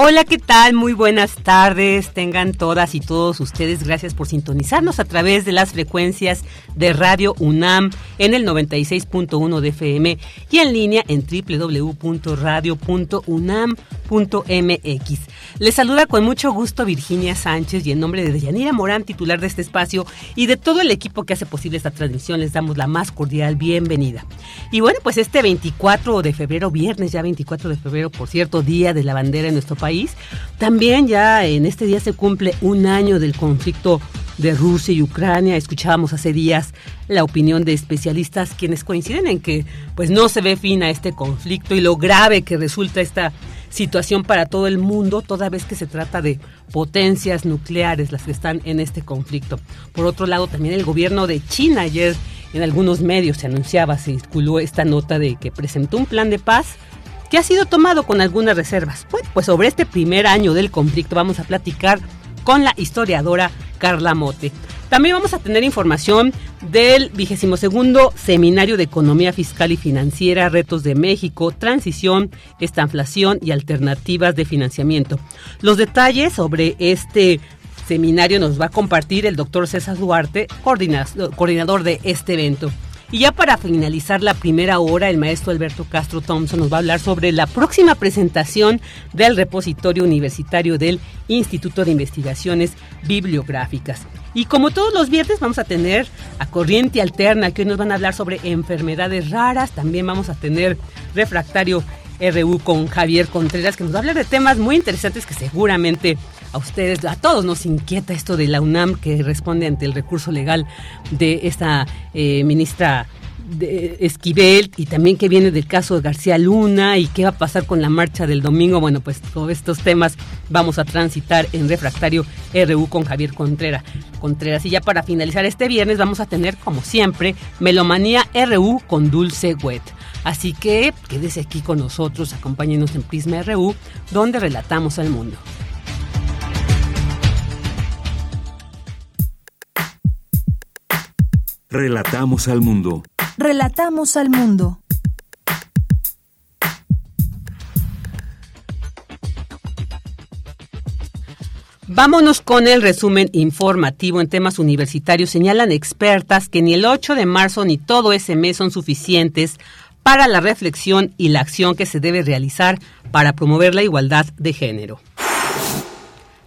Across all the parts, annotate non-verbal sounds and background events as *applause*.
Hola, ¿qué tal? Muy buenas tardes. Tengan todas y todos ustedes. Gracias por sintonizarnos a través de las frecuencias de Radio UNAM en el 96.1 de FM y en línea en www.radio.unam.mx. Les saluda con mucho gusto Virginia Sánchez y en nombre de Deyanira Morán, titular de este espacio, y de todo el equipo que hace posible esta transmisión, les damos la más cordial bienvenida. Y bueno, pues este 24 de febrero, viernes ya 24 de febrero, por cierto, Día de la Bandera en nuestro país, también ya en este día se cumple un año del conflicto de Rusia y Ucrania. Escuchábamos hace días la opinión de especialistas quienes coinciden en que pues no se ve fin a este conflicto y lo grave que resulta esta situación para todo el mundo, toda vez que se trata de potencias nucleares las que están en este conflicto. Por otro lado, también el gobierno de China ayer en algunos medios se anunciaba, se circuló esta nota de que presentó un plan de paz que ha sido tomado con algunas reservas. Pues sobre este primer año del conflicto vamos a platicar con la historiadora Carla Mote. También vamos a tener información del vigésimo segundo Seminario de Economía Fiscal y Financiera, Retos de México, Transición, Estanflación y Alternativas de Financiamiento. Los detalles sobre este seminario nos va a compartir el doctor César Duarte, coordinador de este evento. Y ya para finalizar la primera hora, el maestro Alberto Castro Thompson nos va a hablar sobre la próxima presentación del repositorio universitario del Instituto de Investigaciones Bibliográficas. Y como todos los viernes vamos a tener a Corriente Alterna, que hoy nos van a hablar sobre enfermedades raras. También vamos a tener Refractario RU con Javier Contreras, que nos va a hablar de temas muy interesantes que seguramente a ustedes, a todos nos inquieta esto de la UNAM que responde ante el recurso legal de esta eh, ministra de Esquivel y también que viene del caso de García Luna y qué va a pasar con la marcha del domingo. Bueno, pues todos estos temas vamos a transitar en Refractario RU con Javier Contreras. Contreras. Y ya para finalizar este viernes vamos a tener, como siempre, Melomanía RU con Dulce Wet. Así que quédese aquí con nosotros, acompáñenos en Prisma RU, donde relatamos al mundo. Relatamos al mundo. Relatamos al mundo. Vámonos con el resumen informativo en temas universitarios. Señalan expertas que ni el 8 de marzo ni todo ese mes son suficientes para la reflexión y la acción que se debe realizar para promover la igualdad de género.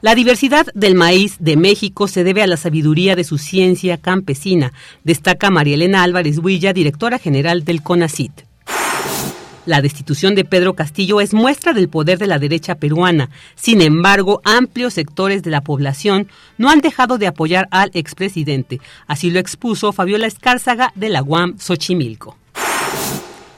La diversidad del maíz de México se debe a la sabiduría de su ciencia campesina, destaca María Elena Álvarez Huilla, directora general del CONACIT. La destitución de Pedro Castillo es muestra del poder de la derecha peruana. Sin embargo, amplios sectores de la población no han dejado de apoyar al expresidente. Así lo expuso Fabiola Escárzaga de la UAM Xochimilco.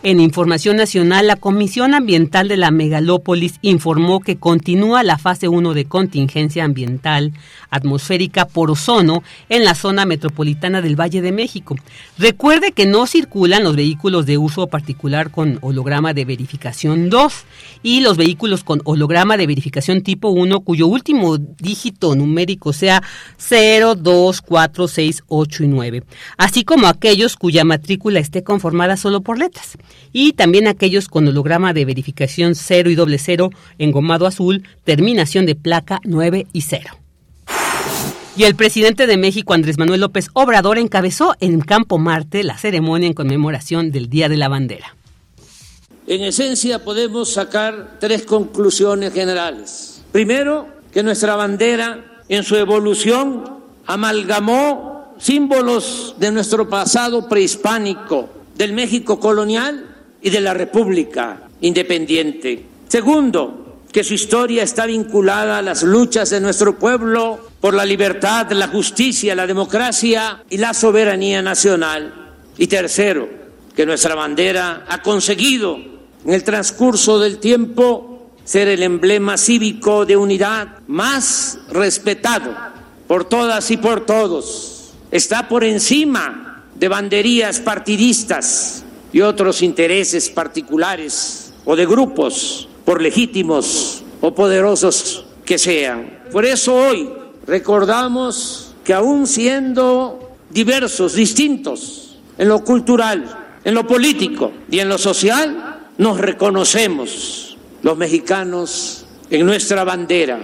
En Información Nacional, la Comisión Ambiental de la Megalópolis informó que continúa la fase 1 de contingencia ambiental atmosférica por ozono en la zona metropolitana del Valle de México. Recuerde que no circulan los vehículos de uso particular con holograma de verificación 2 y los vehículos con holograma de verificación tipo 1 cuyo último dígito numérico sea 0, 2, 4, 6, 8 y 9, así como aquellos cuya matrícula esté conformada solo por letras y también aquellos con holograma de verificación 0 y doble 0 engomado azul, terminación de placa 9 y 0. Y el presidente de México, Andrés Manuel López Obrador, encabezó en Campo Marte la ceremonia en conmemoración del Día de la Bandera. En esencia podemos sacar tres conclusiones generales. Primero, que nuestra bandera en su evolución amalgamó símbolos de nuestro pasado prehispánico, del México colonial y de la República independiente. Segundo, que su historia está vinculada a las luchas de nuestro pueblo por la libertad, la justicia, la democracia y la soberanía nacional. Y tercero, que nuestra bandera ha conseguido en el transcurso del tiempo ser el emblema cívico de unidad más respetado por todas y por todos. Está por encima de banderías partidistas y otros intereses particulares o de grupos, por legítimos o poderosos que sean. Por eso hoy recordamos que aún siendo diversos, distintos en lo cultural, en lo político y en lo social, nos reconocemos los mexicanos en nuestra bandera,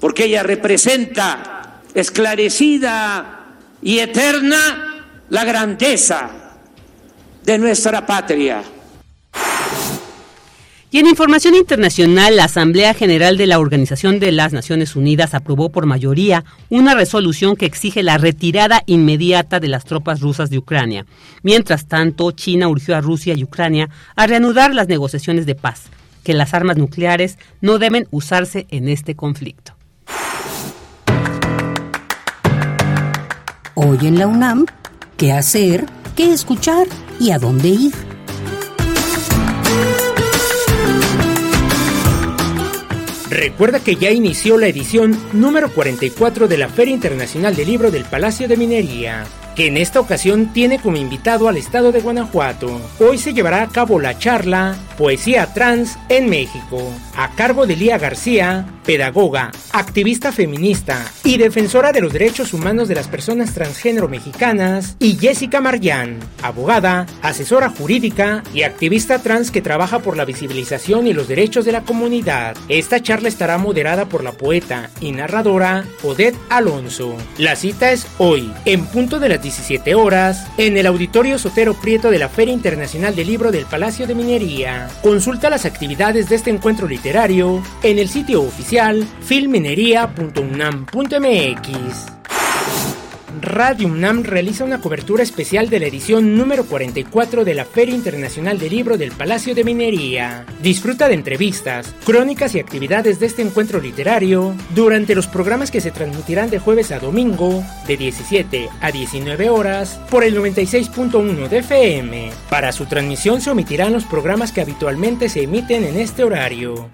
porque ella representa esclarecida y eterna la grandeza de nuestra patria. Y en información internacional, la Asamblea General de la Organización de las Naciones Unidas aprobó por mayoría una resolución que exige la retirada inmediata de las tropas rusas de Ucrania. Mientras tanto, China urgió a Rusia y Ucrania a reanudar las negociaciones de paz, que las armas nucleares no deben usarse en este conflicto. Hoy en la UNAM, ¿qué hacer? ¿Qué escuchar? ¿Y a dónde ir? Recuerda que ya inició la edición número 44 de la Feria Internacional del Libro del Palacio de Minería que en esta ocasión tiene como invitado al estado de Guanajuato. Hoy se llevará a cabo la charla Poesía Trans en México, a cargo de Lía García, pedagoga, activista feminista y defensora de los derechos humanos de las personas transgénero mexicanas, y Jessica Marjan, abogada, asesora jurídica y activista trans que trabaja por la visibilización y los derechos de la comunidad. Esta charla estará moderada por la poeta y narradora Odette Alonso. La cita es hoy, en punto de las 17 horas, en el Auditorio Sotero Prieto de la Feria Internacional del Libro del Palacio de Minería. Consulta las actividades de este encuentro literario en el sitio oficial filminería.unam.mx. Radio UNAM realiza una cobertura especial de la edición número 44 de la Feria Internacional del Libro del Palacio de Minería. Disfruta de entrevistas, crónicas y actividades de este encuentro literario durante los programas que se transmitirán de jueves a domingo, de 17 a 19 horas, por el 96.1 de FM. Para su transmisión se omitirán los programas que habitualmente se emiten en este horario.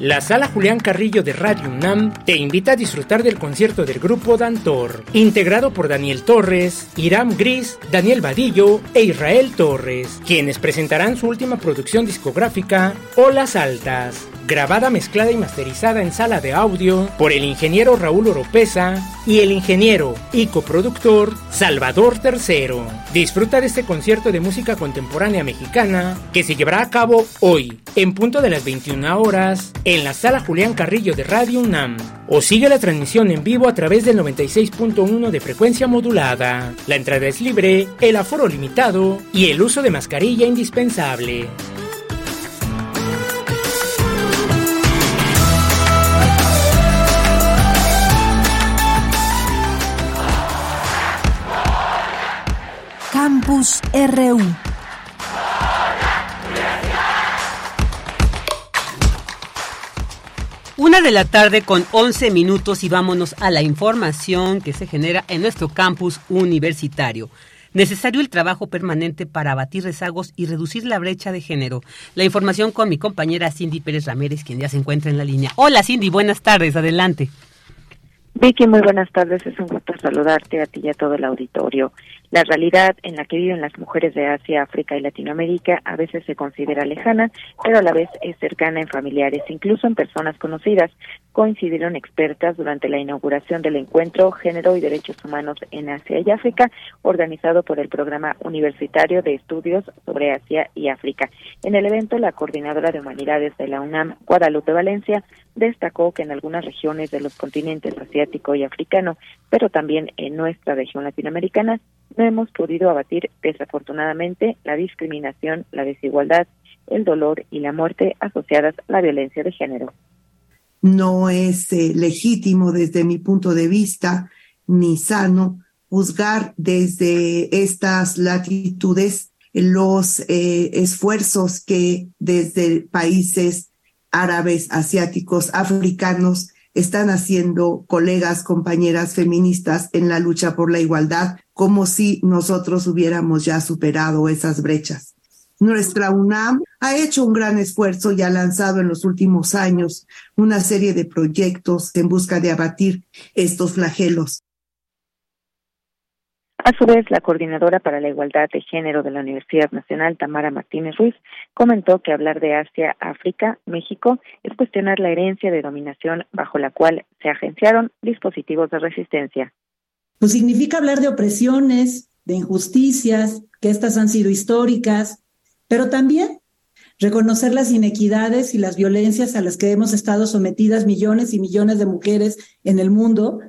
La Sala Julián Carrillo de Radio UNAM te invita a disfrutar del concierto del grupo Dantor, integrado por Daniel Torres, Iram Gris, Daniel Vadillo e Israel Torres, quienes presentarán su última producción discográfica, Olas Altas grabada, mezclada y masterizada en sala de audio por el ingeniero Raúl Oropesa y el ingeniero y coproductor Salvador III. Disfruta de este concierto de música contemporánea mexicana que se llevará a cabo hoy, en punto de las 21 horas, en la sala Julián Carrillo de Radio UNAM. O sigue la transmisión en vivo a través del 96.1 de frecuencia modulada. La entrada es libre, el aforo limitado y el uso de mascarilla indispensable. Campus RU. Una de la tarde con 11 minutos y vámonos a la información que se genera en nuestro campus universitario. Necesario el trabajo permanente para abatir rezagos y reducir la brecha de género. La información con mi compañera Cindy Pérez Ramírez, quien ya se encuentra en la línea. Hola Cindy, buenas tardes, adelante. Vicky, muy buenas tardes. Es un gusto saludarte a ti y a todo el auditorio. La realidad en la que viven las mujeres de Asia, África y Latinoamérica a veces se considera lejana, pero a la vez es cercana en familiares, incluso en personas conocidas. Coincidieron expertas durante la inauguración del encuentro Género y Derechos Humanos en Asia y África, organizado por el Programa Universitario de Estudios sobre Asia y África. En el evento, la coordinadora de Humanidades de la UNAM, Guadalupe Valencia, destacó que en algunas regiones de los continentes asiático y africano, pero también en nuestra región latinoamericana, no hemos podido abatir desafortunadamente la discriminación, la desigualdad, el dolor y la muerte asociadas a la violencia de género. No es eh, legítimo desde mi punto de vista ni sano juzgar desde estas latitudes los eh, esfuerzos que desde países árabes, asiáticos, africanos están haciendo colegas, compañeras feministas en la lucha por la igualdad, como si nosotros hubiéramos ya superado esas brechas. Nuestra UNAM ha hecho un gran esfuerzo y ha lanzado en los últimos años una serie de proyectos en busca de abatir estos flagelos. A su vez, la coordinadora para la igualdad de género de la Universidad Nacional, Tamara Martínez Ruiz, comentó que hablar de Asia, África, México es cuestionar la herencia de dominación bajo la cual se agenciaron dispositivos de resistencia. Pues significa hablar de opresiones, de injusticias, que estas han sido históricas, pero también reconocer las inequidades y las violencias a las que hemos estado sometidas millones y millones de mujeres en el mundo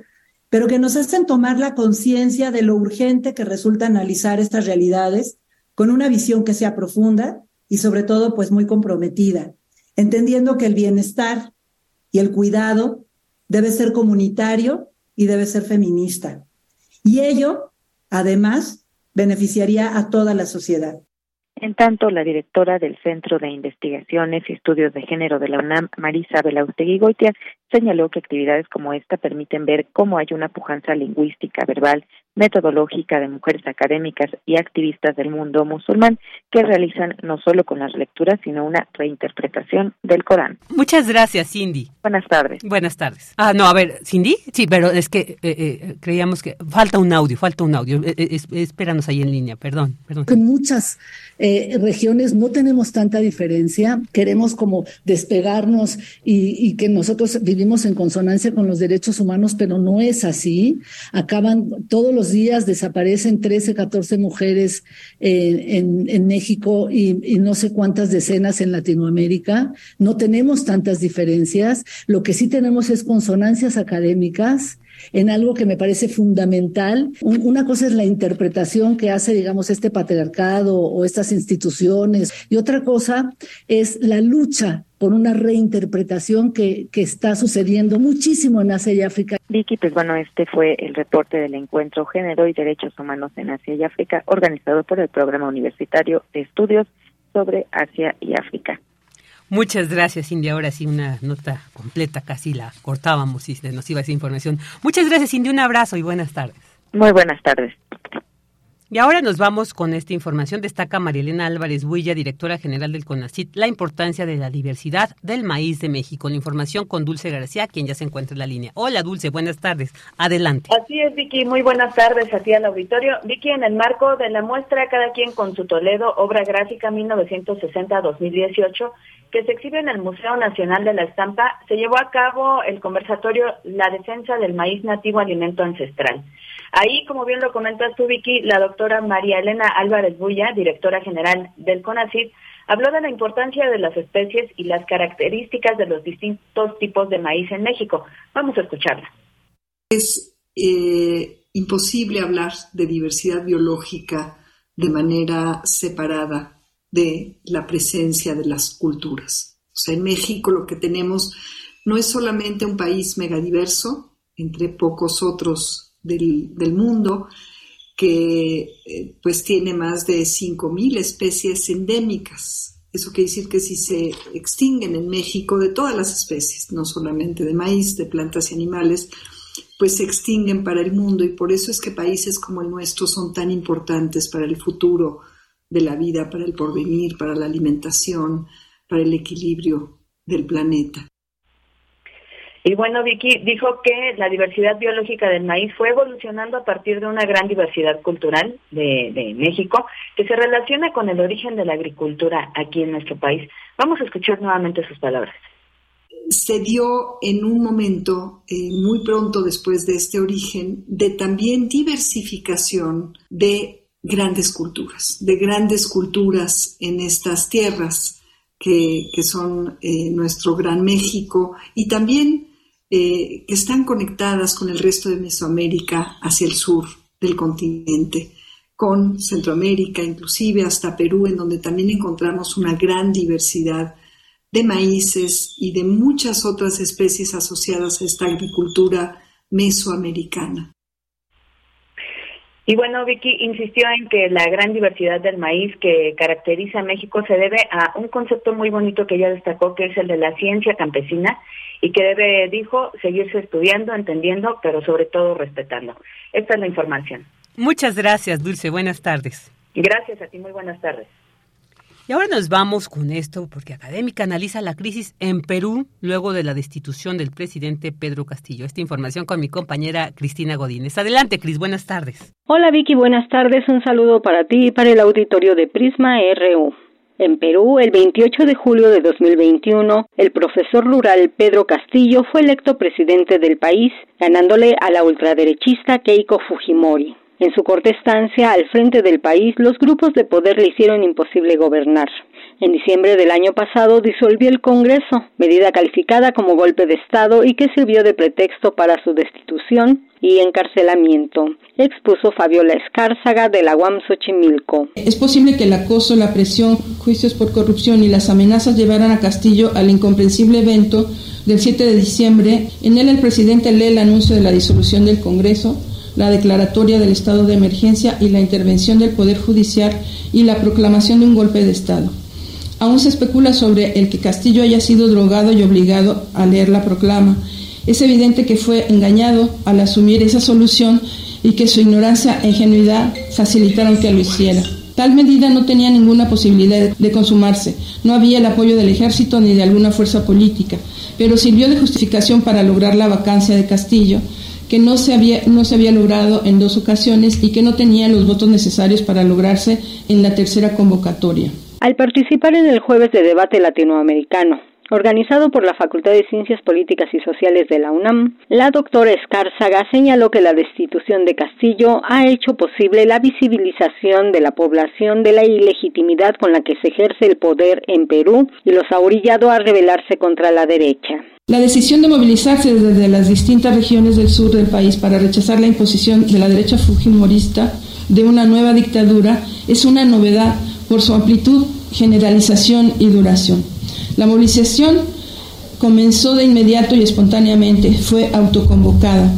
pero que nos hacen tomar la conciencia de lo urgente que resulta analizar estas realidades con una visión que sea profunda y sobre todo pues muy comprometida, entendiendo que el bienestar y el cuidado debe ser comunitario y debe ser feminista. Y ello, además, beneficiaría a toda la sociedad. En tanto, la directora del Centro de Investigaciones y Estudios de Género de la UNAM, Marisa Belaustegui Goitia, señaló que actividades como esta permiten ver cómo hay una pujanza lingüística, verbal metodológica de mujeres académicas y activistas del mundo musulmán que realizan no solo con las lecturas, sino una reinterpretación del Corán. Muchas gracias, Cindy. Buenas tardes. Buenas tardes. Ah, no, a ver, Cindy, sí, pero es que eh, eh, creíamos que falta un audio, falta un audio. Eh, espéranos ahí en línea, perdón, perdón. En muchas regiones no tenemos tanta diferencia, queremos como despegarnos y, y que nosotros vivimos en consonancia con los derechos humanos, pero no es así. Acaban todos los días desaparecen 13, 14 mujeres en, México y, y, no sé cuántas decenas en Latinoamérica. No tenemos tantas diferencias. Lo que sí tenemos es consonancias académicas en algo que me parece fundamental. una cosa es la interpretación que hace, digamos, este patriarcado o estas instituciones y otra cosa es la lucha por una reinterpretación que, que está sucediendo muchísimo en Asia y África. Vicky, pues bueno, este fue el reporte del encuentro Género y Derechos Humanos en Asia y África, organizado por el Programa Universitario de Estudios sobre Asia y África. Muchas gracias, Cindy. Ahora sí, una nota completa, casi la cortábamos y nos iba esa información. Muchas gracias, Cindy. Un abrazo y buenas tardes. Muy buenas tardes. Y ahora nos vamos con esta información. Destaca Marielena Álvarez Builla, directora general del CONACIT, la importancia de la diversidad del maíz de México. La información con Dulce García, quien ya se encuentra en la línea. Hola, Dulce, buenas tardes. Adelante. Así es, Vicky. Muy buenas tardes a ti al auditorio. Vicky, en el marco de la muestra Cada quien con su Toledo, obra gráfica 1960-2018, que se exhibe en el Museo Nacional de la Estampa, se llevó a cabo el conversatorio La defensa del maíz nativo alimento ancestral. Ahí, como bien lo comentas tú, Vicky, la doctora María Elena Álvarez Bulla, directora general del CONACYT, habló de la importancia de las especies y las características de los distintos tipos de maíz en México. Vamos a escucharla. Es eh, imposible hablar de diversidad biológica de manera separada de la presencia de las culturas. O sea, en México lo que tenemos no es solamente un país megadiverso, entre pocos otros del, mundo, que eh, pues tiene más de 5.000 especies endémicas. Eso quiere decir que si se extinguen en México de todas las especies, no solamente de maíz, de plantas y animales, pues se extinguen para el mundo y por eso es que países como el nuestro son tan importantes para el futuro de la vida, para el porvenir, para la alimentación, para el equilibrio del planeta. Y bueno, Vicky dijo que la diversidad biológica del maíz fue evolucionando a partir de una gran diversidad cultural de, México que se relaciona con el origen de la agricultura aquí en nuestro país. Vamos a escuchar nuevamente sus palabras. Se dio en un momento eh, muy pronto después de este origen de también diversificación de grandes culturas, de grandes culturas en estas tierras que, son eh, nuestro gran México y también eh, que están conectadas con el resto de Mesoamérica hacia el sur del continente, con Centroamérica, inclusive hasta Perú, en donde también encontramos una gran diversidad de maíces y de muchas otras especies asociadas a esta agricultura mesoamericana. Y bueno, Vicky insistió en que la gran diversidad del maíz que caracteriza a México se debe a un concepto muy bonito que ella destacó, que es el de la ciencia campesina, y que debe, dijo, seguirse estudiando, entendiendo, pero sobre todo respetando. Esta es la información. Muchas gracias, Dulce. Buenas tardes. Gracias a ti, muy buenas tardes. Y ahora nos vamos con esto porque Académica analiza la crisis en Perú luego de la destitución del presidente Pedro Castillo. Esta información con mi compañera Cristina Godínez. Adelante, Cris, buenas tardes. Hola Vicky, buenas tardes. Un saludo para ti y para el auditorio de Prisma RU. En Perú, el 28 de julio de 2021, el profesor rural Pedro Castillo fue electo presidente del país, ganándole a la ultraderechista Keiko Fujimori. En su corta estancia al frente del país, los grupos de poder le hicieron imposible gobernar. En diciembre del año pasado disolvió el Congreso, medida calificada como golpe de Estado y que sirvió de pretexto para su destitución y encarcelamiento, expuso Fabiola Escárzaga de la UAM Xochimilco. Es posible que el acoso, la presión, juicios por corrupción y las amenazas llevaran a Castillo al incomprensible evento del 7 de diciembre. En él el presidente lee el anuncio de la disolución del Congreso, la declaratoria del estado de emergencia y la intervención del Poder Judicial y la proclamación de un golpe de Estado. Aún se especula sobre el que Castillo haya sido drogado y obligado a leer la proclama. Es evidente que fue engañado al asumir esa solución y que su ignorancia e ingenuidad facilitaron que lo hiciera. Tal medida no tenía ninguna posibilidad de consumarse. No había el apoyo del ejército ni de alguna fuerza política, pero sirvió de justificación para lograr la vacancia de Castillo que no se, había, no se había logrado en dos ocasiones y que no tenía los votos necesarios para lograrse en la tercera convocatoria. Al participar en el jueves de debate latinoamericano, organizado por la Facultad de Ciencias Políticas y Sociales de la UNAM, la doctora Escárzaga señaló que la destitución de Castillo ha hecho posible la visibilización de la población de la ilegitimidad con la que se ejerce el poder en Perú y los ha orillado a rebelarse contra la derecha. La decisión de movilizarse desde las distintas regiones del sur del país para rechazar la imposición de la derecha fujimorista de una nueva dictadura es una novedad por su amplitud, generalización y duración. La movilización comenzó de inmediato y espontáneamente, fue autoconvocada,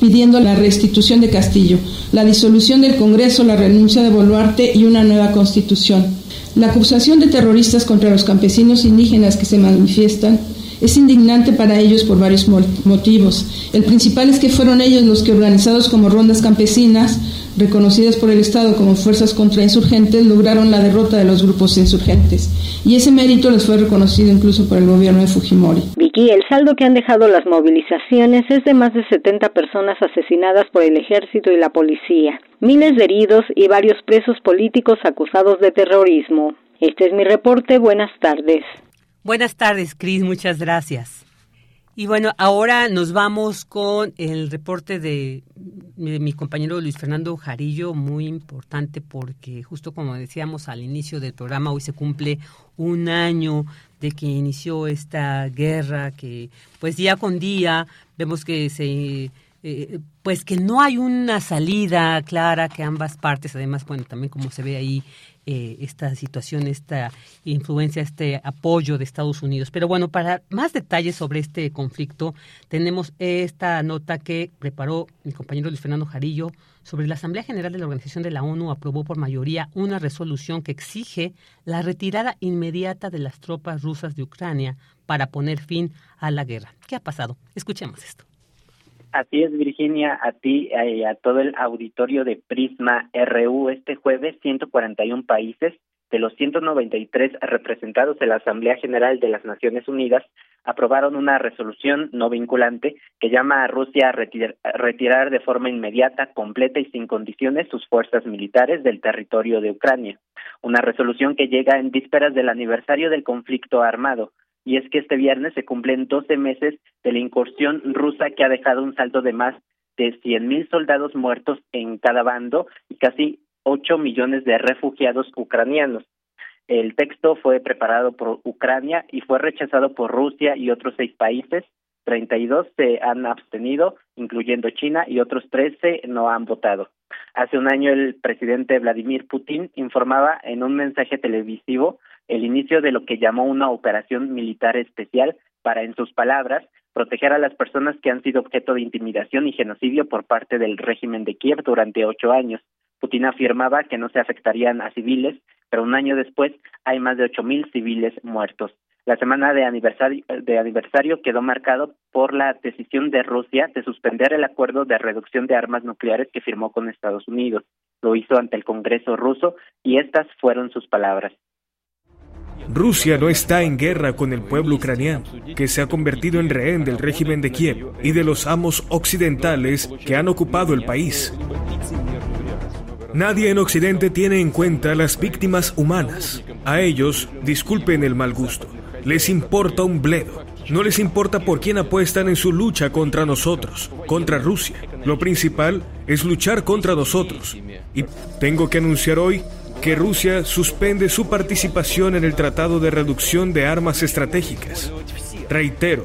pidiendo la restitución de Castillo, la disolución del Congreso, la renuncia de Boluarte y una nueva constitución. La acusación de terroristas contra los campesinos indígenas que se manifiestan es indignante para ellos por varios motivos. El principal es que fueron ellos los que, organizados como rondas campesinas, reconocidas por el Estado como fuerzas contrainsurgentes, lograron la derrota de los grupos insurgentes. Y ese mérito les fue reconocido incluso por el gobierno de Fujimori. Vicky, el saldo que han dejado las movilizaciones es de más de 70 personas asesinadas por el ejército y la policía, miles de heridos y varios presos políticos acusados de terrorismo. Este es mi reporte. Buenas tardes. Buenas tardes, Cris, muchas gracias. Y bueno, ahora nos vamos con el reporte de, mi compañero Luis Fernando Jarillo, muy importante porque justo como decíamos al inicio del programa, hoy se cumple un año de que inició esta guerra que pues día con día vemos que se eh, pues que no hay una salida clara que ambas partes además bueno también como se ve ahí eh, esta situación, esta influencia, este apoyo de Estados Unidos. Pero bueno, para más detalles sobre este conflicto, tenemos esta nota que preparó mi compañero Luis Fernando Jarillo sobre la Asamblea General de la Organización de la ONU aprobó por mayoría una resolución que exige la retirada inmediata de las tropas rusas de Ucrania para poner fin a la guerra. ¿Qué ha pasado? Escuchemos esto. Así es, Virginia, a ti y a todo el auditorio de Prisma RU este jueves, 141 países de los 193 representados en la Asamblea General de las Naciones Unidas aprobaron una resolución no vinculante que llama a Rusia a retirar de forma inmediata, completa y sin condiciones sus fuerzas militares del territorio de Ucrania. Una resolución que llega en vísperas del aniversario del conflicto armado, y es que este viernes se cumplen 12 meses de la incursión rusa que ha dejado un saldo de más de 100.000 soldados muertos en cada bando y casi 8 millones de refugiados ucranianos. El texto fue preparado por Ucrania y fue rechazado por Rusia y otros seis países. 32 se han abstenido, incluyendo China, y otros 13 no han votado. Hace un año el presidente Vladimir Putin informaba en un mensaje televisivo el inicio de lo que llamó una operación militar especial para, en sus palabras, proteger a las personas que han sido objeto de intimidación y genocidio por parte del régimen de Kiev durante ocho años. Putin afirmaba que no se afectarían a civiles, pero un año después hay más de ocho mil civiles muertos. La semana de aniversario, quedó marcado por la decisión de Rusia de suspender el acuerdo de reducción de armas nucleares que firmó con Estados Unidos. Lo hizo ante el Congreso ruso y estas fueron sus palabras. Rusia no está en guerra con el pueblo ucraniano, que se ha convertido en rehén del régimen de Kiev y de los amos occidentales que han ocupado el país. Nadie en Occidente tiene en cuenta las víctimas humanas. A ellos, disculpen el mal gusto, les importa un bledo. No les importa por quién apuestan en su lucha contra nosotros, contra Rusia. Lo principal es luchar contra nosotros. Y tengo que anunciar hoy que Rusia suspende su participación en el Tratado de Reducción de Armas Estratégicas. Reitero,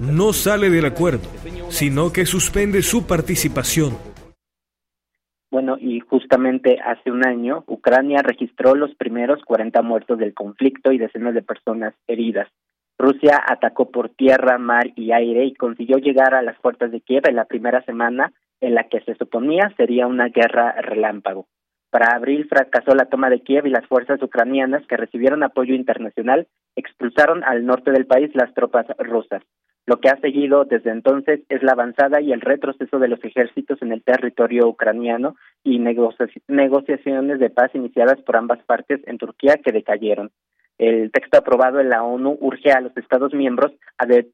no sale del acuerdo, sino que suspende su participación. Bueno, y justamente hace un año, Ucrania registró los primeros 40 muertos del conflicto y decenas de personas heridas. Rusia atacó por tierra, mar y aire y consiguió llegar a las puertas de Kiev en la primera semana en la que se suponía sería una guerra relámpago. Para abril fracasó la toma de Kiev y las fuerzas ucranianas que recibieron apoyo internacional expulsaron al norte del país las tropas rusas. Lo que ha seguido desde entonces es la avanzada y el retroceso de los ejércitos en el territorio ucraniano y negociaciones de paz iniciadas por ambas partes en Turquía que decayeron. El texto aprobado en la ONU urge a los Estados miembros a de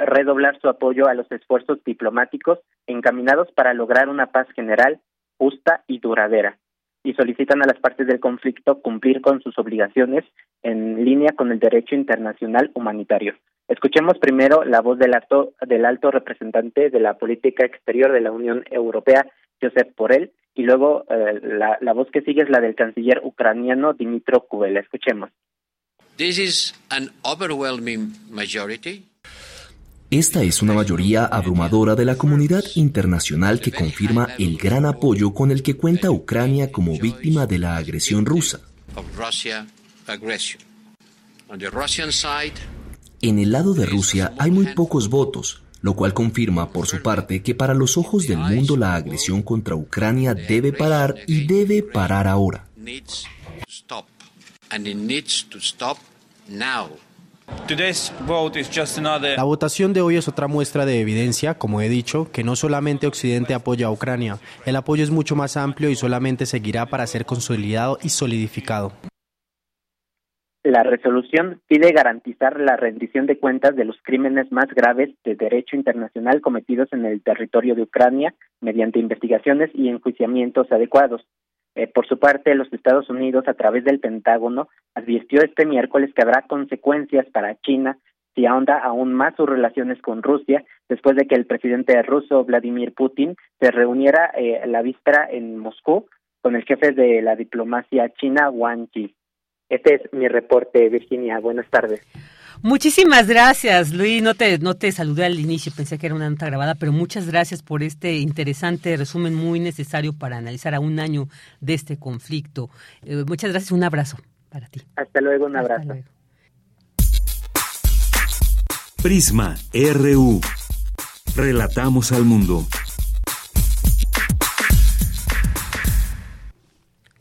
redoblar su apoyo a los esfuerzos diplomáticos encaminados para lograr una paz general, justa y duradera y solicitan a las partes del conflicto cumplir con sus obligaciones en línea con el derecho internacional humanitario. Escuchemos primero la voz del alto, del alto representante de la política exterior de la Unión Europea, Josep Borrell, y luego eh, la, la, voz que sigue es la del canciller ucraniano Dimitro Kubel. Escuchemos. This is an overwhelming majority esta es una mayoría abrumadora de la comunidad internacional que confirma el gran apoyo con el que cuenta Ucrania como víctima de la agresión rusa. En el lado de Rusia hay muy pocos votos, lo cual confirma por su parte que para los ojos del mundo la agresión contra Ucrania debe parar y debe parar ahora. La votación de hoy es otra muestra de evidencia, como he dicho, que no solamente Occidente apoya a Ucrania, el apoyo es mucho más amplio y solamente seguirá para ser consolidado y solidificado. La resolución pide garantizar la rendición de cuentas de los crímenes más graves de derecho internacional cometidos en el territorio de Ucrania mediante investigaciones y enjuiciamientos adecuados. Eh, por su parte, los Estados Unidos, a través del Pentágono, advirtió este miércoles que habrá consecuencias para China si ahonda aún más sus relaciones con Rusia, después de que el presidente ruso Vladimir Putin se reuniera eh, la víspera en Moscú con el jefe de la diplomacia china, Wang Yi. Este es mi reporte, Virginia. Buenas tardes. Muchísimas gracias, Luis. No te, no te saludé al inicio, pensé que era una nota grabada, pero muchas gracias por este interesante resumen muy necesario para analizar a un año de este conflicto. Eh, muchas gracias, un abrazo para ti. Hasta luego, un abrazo. Prisma RU. Relatamos al mundo.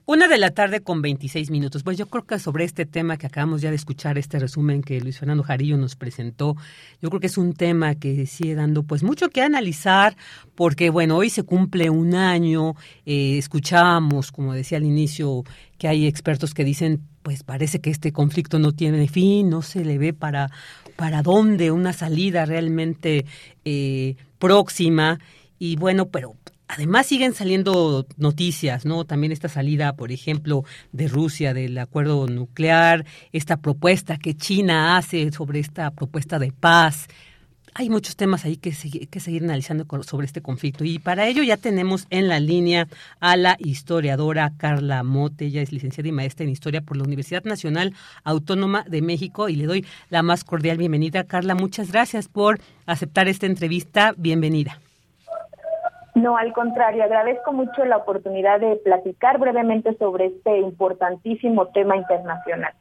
Una de la tarde con 26 minutos. Pues yo creo que sobre este tema que acabamos ya de escuchar, este resumen que Luis Fernando Jarillo nos presentó, yo creo que es un tema que sigue dando pues mucho que analizar, porque bueno, hoy se cumple un año, eh, escuchamos, como decía al inicio, que hay expertos que dicen, pues parece que este conflicto no tiene fin, no se le ve para, para dónde una salida realmente eh, próxima. Y bueno, pero Además siguen saliendo noticias, ¿no? También esta salida, por ejemplo, de Rusia del acuerdo nuclear, esta propuesta que China hace sobre esta propuesta de paz. Hay muchos temas ahí que, seguir analizando sobre este conflicto y para ello ya tenemos en la línea a la historiadora Carla Mote, ella es licenciada y maestra en historia por la Universidad Nacional Autónoma de México y le doy la más cordial bienvenida. Carla, muchas gracias por aceptar esta entrevista. Bienvenida. No, al contrario, agradezco mucho la oportunidad de platicar brevemente sobre este importantísimo tema internacional.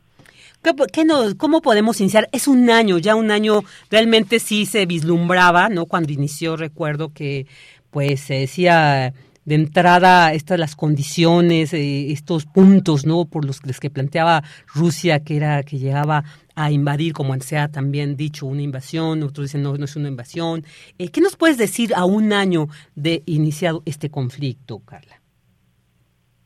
¿Qué, ¿Cómo podemos iniciar? Es un año, ya un año realmente sí se vislumbraba, ¿no? Cuando inició, recuerdo que pues se decía de entrada estas las condiciones, eh, estos puntos, ¿no? Por los que planteaba Rusia, que era que llegaba a invadir, como se ha también dicho, una invasión, otros dicen no, no es una invasión. Eh, ¿Qué nos puedes decir a un año de iniciado este conflicto, Carla?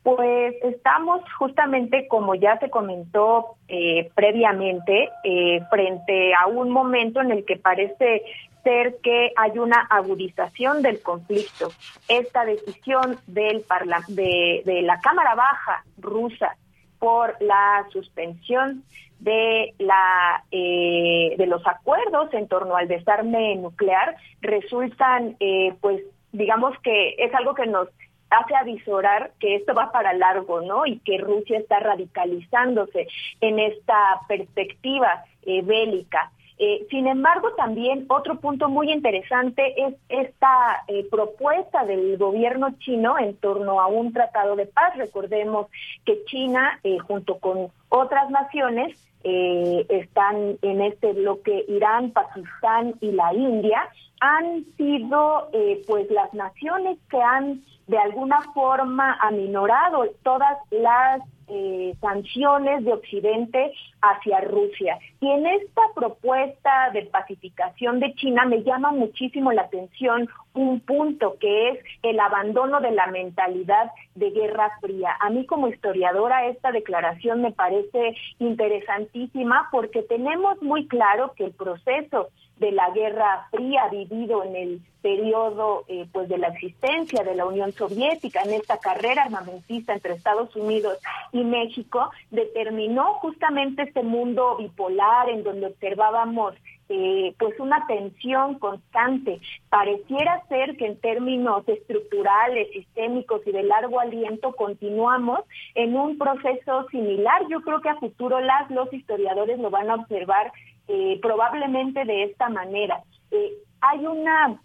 Pues estamos justamente, como ya se comentó eh, previamente, eh, frente a un momento en el que parece ser que hay una agudización del conflicto. Esta decisión del de, de la Cámara Baja rusa por la suspensión de la eh, de los acuerdos en torno al desarme nuclear resultan pues digamos que es algo que nos hace avisorar que esto va para largo, ¿no? Y que Rusia está radicalizándose en esta perspectiva eh, bélica. Eh, sin embargo, también otro punto muy interesante es esta eh, propuesta del gobierno chino en torno a un tratado de paz. Recordemos que China, junto con otras naciones, están en este bloque Irán, Pakistán y la India, han sido pues las naciones que han de alguna forma aminorado todas las eh, sanciones de Occidente hacia Rusia. Y en esta propuesta de pacificación de China me llama muchísimo la atención un punto que es el abandono de la mentalidad de guerra fría. A mí como historiadora esta declaración me parece interesantísima porque tenemos muy claro que el proceso de la Guerra Fría vivido en el periodo eh, pues de la existencia de la Unión Soviética en esta carrera armamentista entre Estados Unidos y México determinó justamente este mundo bipolar en donde observábamos eh, pues una tensión constante. Pareciera ser que en términos estructurales, sistémicos y de largo aliento continuamos en un proceso similar. Yo creo que a futuro las los historiadores lo van a observar eh, probablemente de esta manera. Eh, hay una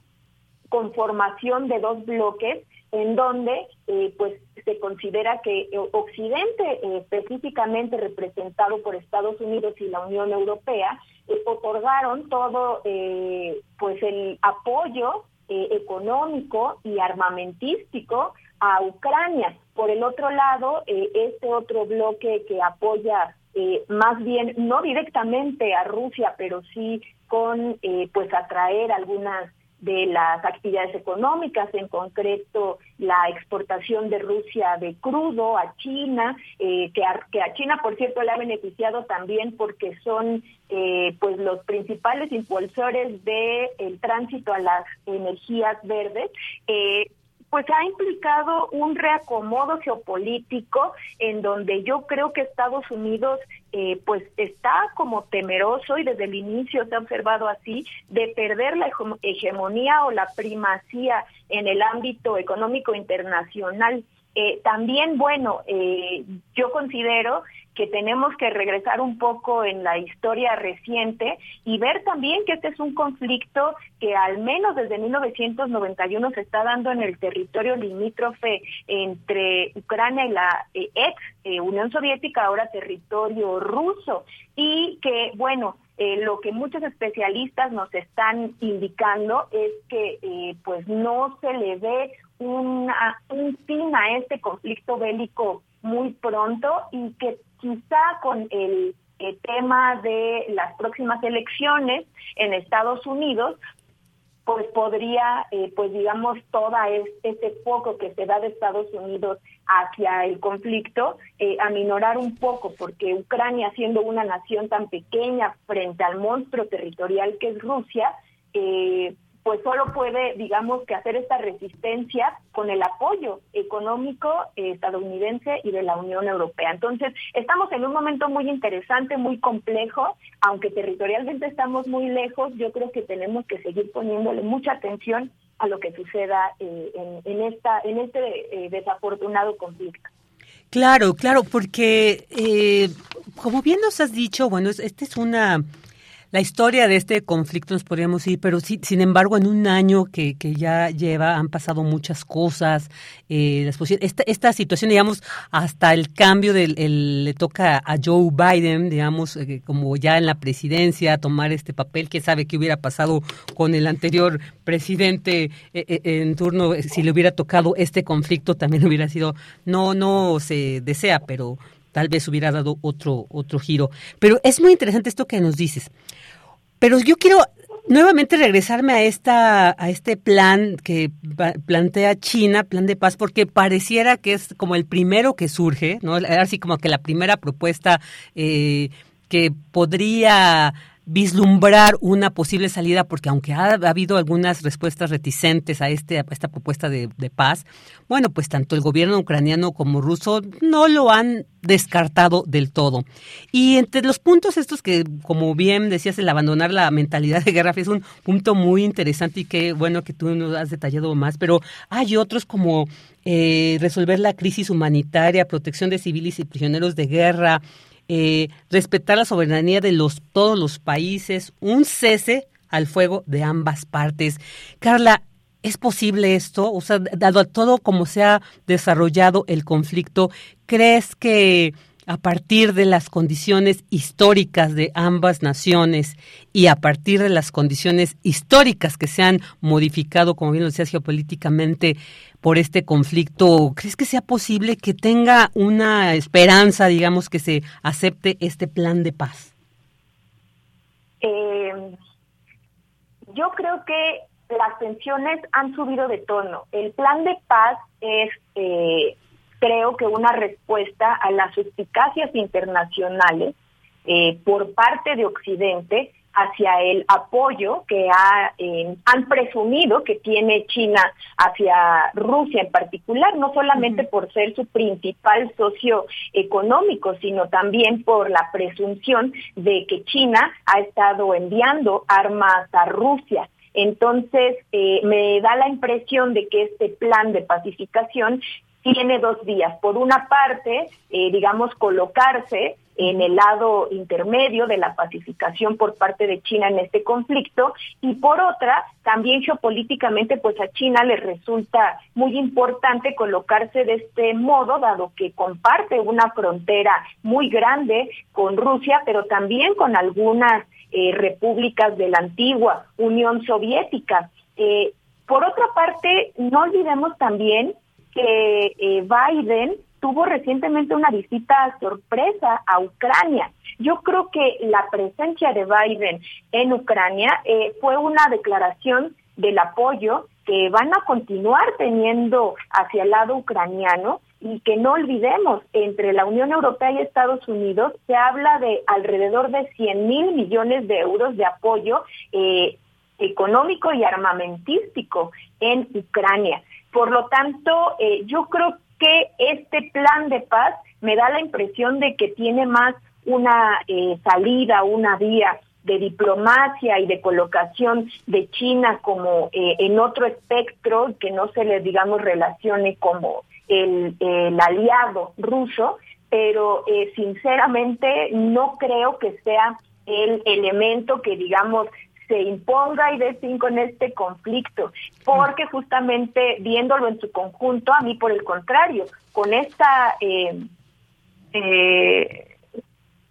conformación de dos bloques en donde eh, pues se considera que Occidente, específicamente representado por Estados Unidos y la Unión Europea, otorgaron todo pues el apoyo económico y armamentístico a Ucrania. Por el otro lado, este otro bloque que apoya eh, más bien no directamente a Rusia, pero sí con eh, pues atraer algunas de las actividades económicas, en concreto la exportación de Rusia de crudo a China, eh, que, a, que, a, China, por cierto, le ha beneficiado también porque son pues los principales impulsores del el tránsito a las energías verdes pues ha implicado un reacomodo geopolítico en donde yo creo que Estados Unidos eh, pues está como temeroso y desde el inicio se ha observado así de perder la hegemonía o la primacía en el ámbito económico internacional. Eh, también, bueno, eh, yo considero que tenemos que regresar un poco en la historia reciente y ver también que este es un conflicto que al menos desde 1991 se está dando en el territorio limítrofe entre Ucrania y la eh, ex eh, Unión Soviética, ahora territorio ruso, y que, bueno, eh, lo que muchos especialistas nos están indicando es que pues no se le ve un fin a este conflicto bélico muy pronto y que quizá con el, tema de las próximas elecciones en Estados Unidos, pues podría, eh, pues digamos, toda este foco que se da de Estados Unidos hacia el conflicto, eh, aminorar un poco, porque Ucrania, siendo una nación tan pequeña frente al monstruo territorial que es Rusia, eh, pues solo puede, digamos, que hacer esta resistencia con el apoyo económico estadounidense y de la Unión Europea. Entonces, estamos en un momento muy interesante, muy complejo, aunque territorialmente estamos muy lejos, yo creo que tenemos que seguir poniéndole mucha atención a lo que suceda eh, en, esta, en este eh, desafortunado conflicto. Claro, claro, porque eh, como bien nos has dicho, bueno, esta es una la historia de este conflicto, nos podríamos ir, pero sí, sin embargo, en un año que, que ya lleva, han pasado muchas cosas. Eh, esta, esta situación, digamos, hasta el cambio del, le toca a Joe Biden, digamos, eh, como ya en la presidencia, tomar este papel. ¿Quién sabe qué hubiera pasado con el anterior presidente eh, en turno? Si le hubiera tocado este conflicto, también hubiera sido, no, no se desea, pero tal vez hubiera dado otro, otro giro. Pero es muy interesante esto que nos dices. Pero yo quiero nuevamente regresarme a esta a este plan que plantea China, plan de paz, porque pareciera que es como el primero que surge, ¿no? Así como que la primera propuesta eh, que podría vislumbrar una posible salida, porque aunque ha, habido algunas respuestas reticentes a, este, esta propuesta de, paz, bueno, pues tanto el gobierno ucraniano como ruso no lo han descartado del todo. Y entre los puntos estos que, como bien decías, el abandonar la mentalidad de guerra es un punto muy interesante y que bueno que tú nos has detallado más, pero hay otros como eh, resolver la crisis humanitaria, protección de civiles y prisioneros de guerra, eh, respetar la soberanía de los, todos los países, un cese al fuego de ambas partes. Carla, ¿es posible esto? O sea, dado a todo como se ha desarrollado el conflicto, ¿crees que a partir de las condiciones históricas de ambas naciones y a partir de las condiciones históricas que se han modificado, como bien lo decía, geopolíticamente por este conflicto, ¿crees que sea posible que tenga una esperanza, digamos, que se acepte este plan de paz? Eh, yo creo que las tensiones han subido de tono. El plan de paz es eh, creo que una respuesta a las suspicacias internacionales eh, por parte de Occidente hacia el apoyo que ha, eh, han presumido que tiene China hacia Rusia en particular, no solamente por ser su principal socio económico, sino también por la presunción de que China ha estado enviando armas a Rusia. Entonces, eh, me da la impresión de que este plan de pacificación tiene dos vías. Por una parte, eh, digamos, colocarse en el lado intermedio de la pacificación por parte de China en este conflicto y por otra, también geopolíticamente, pues a China le resulta muy importante colocarse de este modo, dado que comparte una frontera muy grande con Rusia, pero también con algunas eh, repúblicas de la antigua Unión Soviética. Eh, por otra parte, no olvidemos también que eh, Biden tuvo recientemente una visita sorpresa a Ucrania. Yo creo que la presencia de Biden en Ucrania eh, fue una declaración del apoyo que van a continuar teniendo hacia el lado ucraniano y que no olvidemos, entre la Unión Europea y Estados Unidos se habla de alrededor de 100 mil millones de euros de apoyo eh, económico y armamentístico en Ucrania. Por lo tanto, eh, yo creo que este plan de paz me da la impresión de que tiene más una eh, salida, una vía de diplomacia y de colocación de China como eh, en otro espectro que no se le digamos relacione como el, el aliado ruso, pero sinceramente no creo que sea el elemento que digamos se imponga y de cinco en este conflicto, porque justamente viéndolo en su conjunto, a mí por el contrario, con esta eh, eh,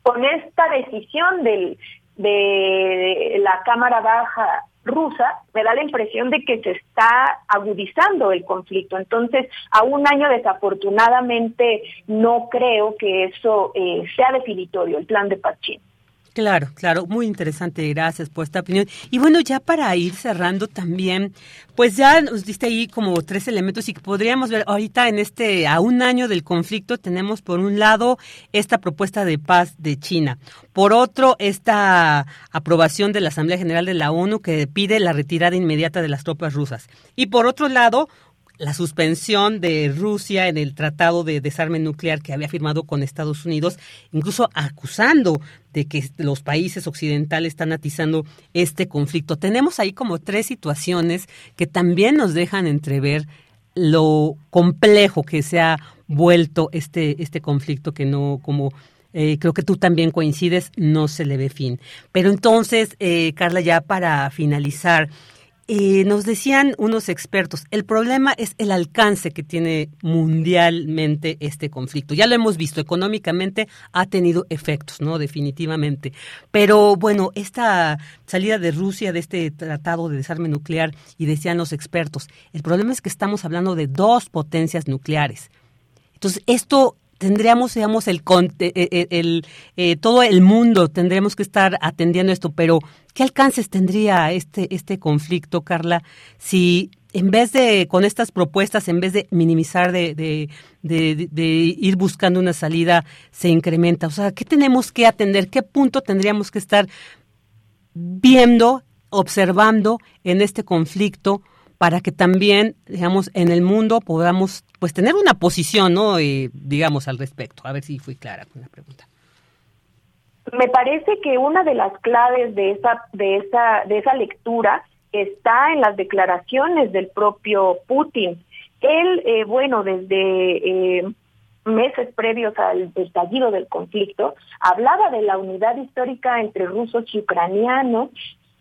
con esta decisión del, de la Cámara Baja rusa, me da la impresión de que se está agudizando el conflicto. Entonces, a un año desafortunadamente no creo que eso eh, sea definitorio, el plan de Pachín. Claro, claro, muy interesante, gracias por esta opinión. Y bueno, ya para ir cerrando también, pues ya nos diste ahí como tres elementos y que podríamos ver ahorita en este, a un año del conflicto, tenemos por un lado esta propuesta de paz de China, por otro esta aprobación de la Asamblea General de la ONU que pide la retirada inmediata de las tropas rusas, y por otro lado la suspensión de Rusia en el tratado de desarme nuclear que había firmado con Estados Unidos, incluso acusando de que los países occidentales están atizando este conflicto. Tenemos ahí como tres situaciones que también nos dejan entrever lo complejo que se ha vuelto este, este conflicto que no, como eh, creo que tú también coincides, no se le ve fin. Pero entonces, eh, Carla, ya para finalizar, eh, nos decían unos expertos, el problema es el alcance que tiene mundialmente este conflicto. Ya lo hemos visto, económicamente ha tenido efectos, ¿no? Definitivamente. Pero bueno, esta salida de Rusia de este tratado de desarme nuclear, y decían los expertos, el problema es que estamos hablando de dos potencias nucleares. Entonces, esto tendríamos, digamos, el, eh, eh, el, el todo el mundo tendríamos que estar atendiendo esto, pero ¿Qué alcances tendría este, este conflicto, Carla, si en vez de, con estas propuestas, en vez de minimizar, de, de, de, ir buscando una salida, se incrementa? O sea, ¿qué tenemos que atender? ¿Qué punto tendríamos que estar viendo, observando en este conflicto? Para que también, digamos, en el mundo podamos, pues, tener una posición, ¿no? Y, digamos, al respecto. A ver si fui clara con la pregunta me parece que una de las claves de esa, de esa, de esa lectura está en las declaraciones del propio Putin. Él, eh, bueno, desde eh, meses previos al estallido del conflicto, hablaba de la unidad histórica entre rusos y ucranianos.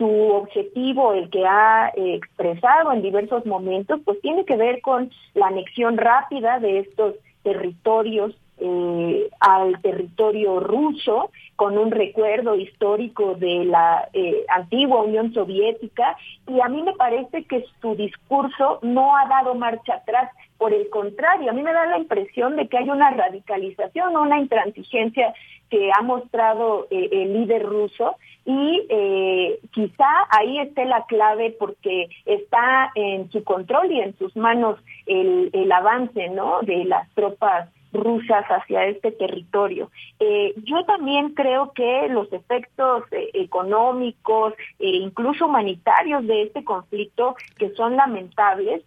Su objetivo, el que ha eh, expresado en diversos momentos, pues tiene que ver con la anexión rápida de estos territorios eh, al territorio ruso con un recuerdo histórico de la eh, antigua Unión Soviética y a mí me parece que su discurso no ha dado marcha atrás. Por el contrario, a mí me da la impresión de que hay una radicalización, una intransigencia que ha mostrado eh, el líder ruso y eh, quizá ahí esté la clave porque está en su control y en sus manos el, el avance ¿no? de las tropas rusas hacia este territorio. Eh, yo también creo que los efectos eh, económicos e incluso humanitarios de este conflicto, que son lamentables,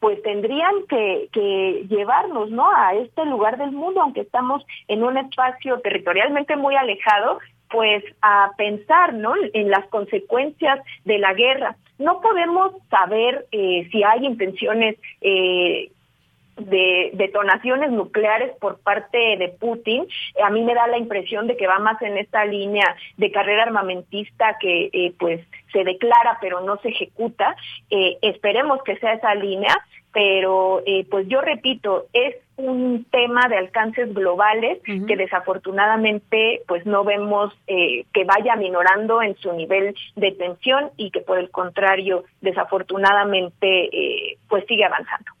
pues tendrían que, que, llevarnos no a este lugar del mundo aunque estamos en un espacio territorialmente muy alejado pues a pensar no en las consecuencias de la guerra. No podemos saber si hay intenciones eh, de detonaciones nucleares por parte de Putin, a mí me da la impresión de que va más en esta línea de carrera armamentista que eh, pues se declara pero no se ejecuta. Eh, esperemos que sea esa línea, pero eh, pues yo repito, es un tema de alcances globales que desafortunadamente pues no vemos que vaya minorando en su nivel de tensión y que por el contrario desafortunadamente pues sigue avanzando.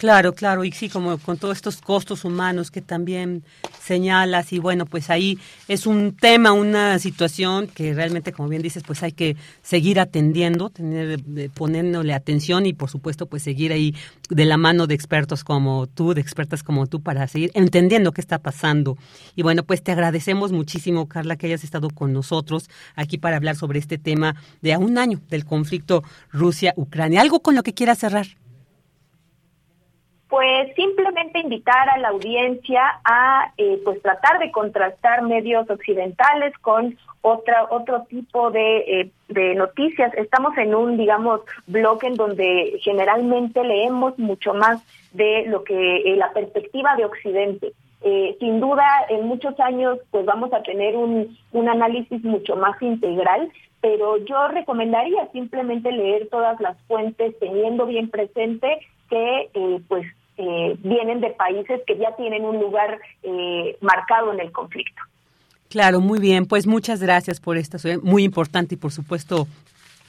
Claro, claro, y sí, como con todos estos costos humanos que también señalas, y bueno, pues ahí es un tema, una situación que realmente, como bien dices, pues hay que seguir atendiendo, tener, poniéndole atención y por supuesto, pues seguir ahí de la mano de expertos como tú, de expertas como tú, para seguir entendiendo qué está pasando. Y bueno, pues te agradecemos muchísimo, Carla, que hayas estado con nosotros aquí para hablar sobre este tema de a un año del conflicto Rusia-Ucrania. ¿Algo con lo que quieras cerrar? Pues simplemente invitar a la audiencia a eh, pues tratar de contrastar medios occidentales con otra otro tipo de, eh, de noticias. Estamos en un digamos bloque en donde generalmente leemos mucho más de lo que eh, la perspectiva de Occidente. sin duda, en muchos años, pues vamos a tener un, un análisis mucho más integral, pero yo recomendaría simplemente leer todas las fuentes teniendo bien presente que eh, pues eh, vienen de países que ya tienen un lugar eh, marcado en el conflicto. Claro, muy bien. Pues muchas gracias por esto. Muy importante y por supuesto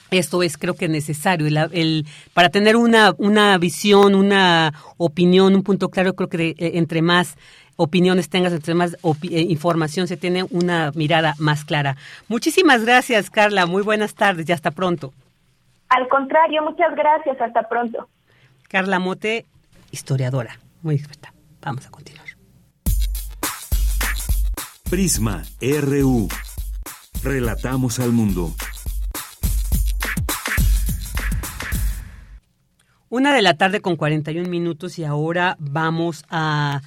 esto es creo que necesario el, para tener una, una visión, una opinión, un punto claro, creo que eh, entre más opiniones tengas, entre más información se tiene una mirada más clara. Muchísimas gracias, Carla. Muy buenas tardes historiadora, muy experta. Vamos a continuar. Prisma RU. Relatamos al mundo. Una de la tarde con 41 minutos y ahora vamos a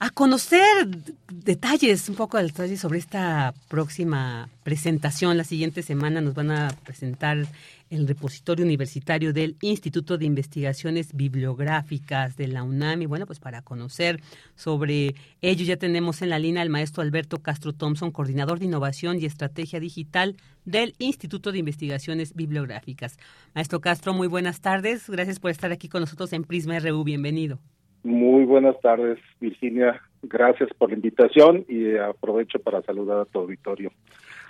a conocer detalles, un poco de detalles sobre esta próxima presentación. La siguiente semana nos van a presentar el repositorio universitario del Instituto de Investigaciones Bibliográficas de la UNAM. Y bueno, pues para conocer sobre ello ya tenemos en la línea al maestro Alberto Castro Thompson, coordinador de innovación y estrategia digital del Instituto de Investigaciones Bibliográficas. Maestro Castro, muy buenas tardes. Gracias por estar aquí con nosotros en Prisma RU. Bienvenido. Muy buenas tardes, Virginia. Gracias por la invitación y aprovecho para saludar a tu auditorio.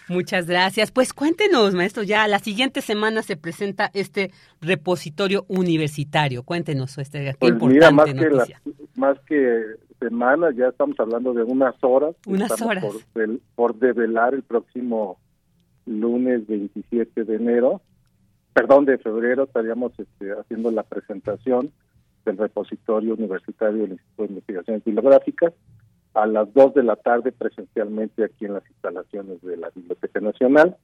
Muchas gracias. Pues cuéntenos, maestro, ya la siguiente semana se presenta este repositorio universitario. Cuéntenos este qué pues importante más noticia. Que más que semana, ya estamos hablando de unas horas. Unas estamos horas. Por, por develar el próximo lunes 27 de enero, perdón, de febrero, estaríamos este, haciendo la presentación del repositorio universitario del Instituto de Investigaciones Bibliográficas a las 2 de la tarde presencialmente aquí en las instalaciones de la Biblioteca Nacional.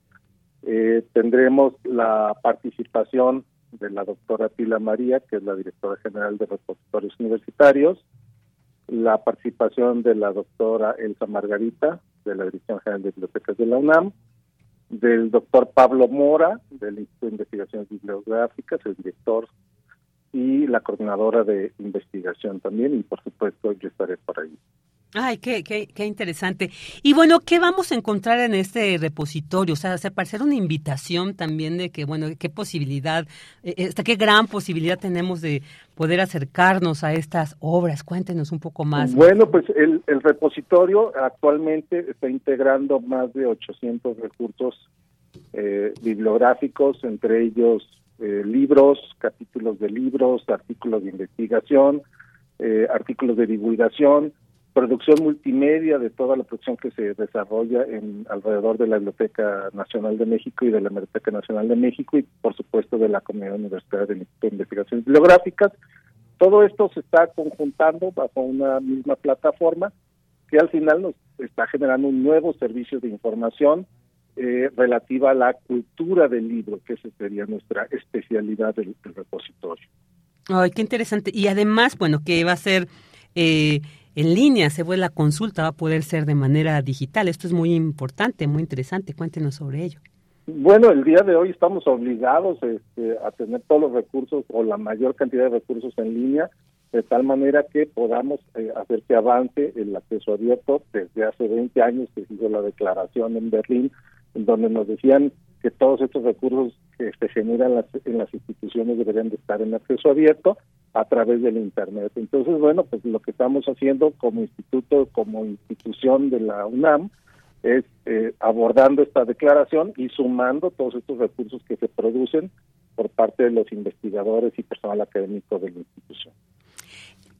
Eh, tendremos la participación de la doctora Pila María, que es la directora general de repositorios universitarios, la participación de la doctora Elsa Margarita, de la Dirección General de Bibliotecas de la UNAM, del doctor Pablo Mora, del Instituto de Investigaciones Bibliográficas, el director, y la coordinadora de investigación también, y por supuesto yo estaré por ahí. Ay, qué, qué, qué interesante. Y bueno, ¿qué vamos a encontrar en este repositorio? O sea, se parece una invitación también de que, bueno, qué posibilidad, eh, qué gran posibilidad tenemos de poder acercarnos a estas obras. Cuéntenos un poco más. Bueno, pues el, el repositorio actualmente está integrando más de 800 recursos eh, bibliográficos, entre ellos eh, libros, capítulos de libros, artículos de investigación, eh, artículos de divulgación, producción multimedia de toda la producción que se desarrolla en alrededor de la Biblioteca Nacional de México y de la Biblioteca Nacional de México y por supuesto de la Comunidad Universitaria de Investigaciones Bibliográficas. Todo esto se está conjuntando bajo una misma plataforma que al final nos está generando un nuevo servicio de información eh, relativa a la cultura del libro, que esa sería nuestra especialidad del, del repositorio. Ay, qué interesante. Y además, bueno, que va a ser eh, en línea, se vuelve la consulta, va a poder ser de manera digital. Esto es muy importante, muy interesante. Cuéntenos sobre ello. Bueno, el día de hoy estamos obligados este, a tener todos los recursos o la mayor cantidad de recursos en línea, de tal manera que podamos eh, hacer que avance el acceso abierto. Desde hace 20 años que se hizo la declaración en Berlín, donde nos decían que todos estos recursos que se generan las, en las instituciones deberían de estar en acceso abierto a través del Internet. Entonces, bueno, pues lo que estamos haciendo como instituto, como institución de la UNAM, es eh, abordando esta declaración y sumando todos estos recursos que se producen por parte de los investigadores y personal académico de la institución.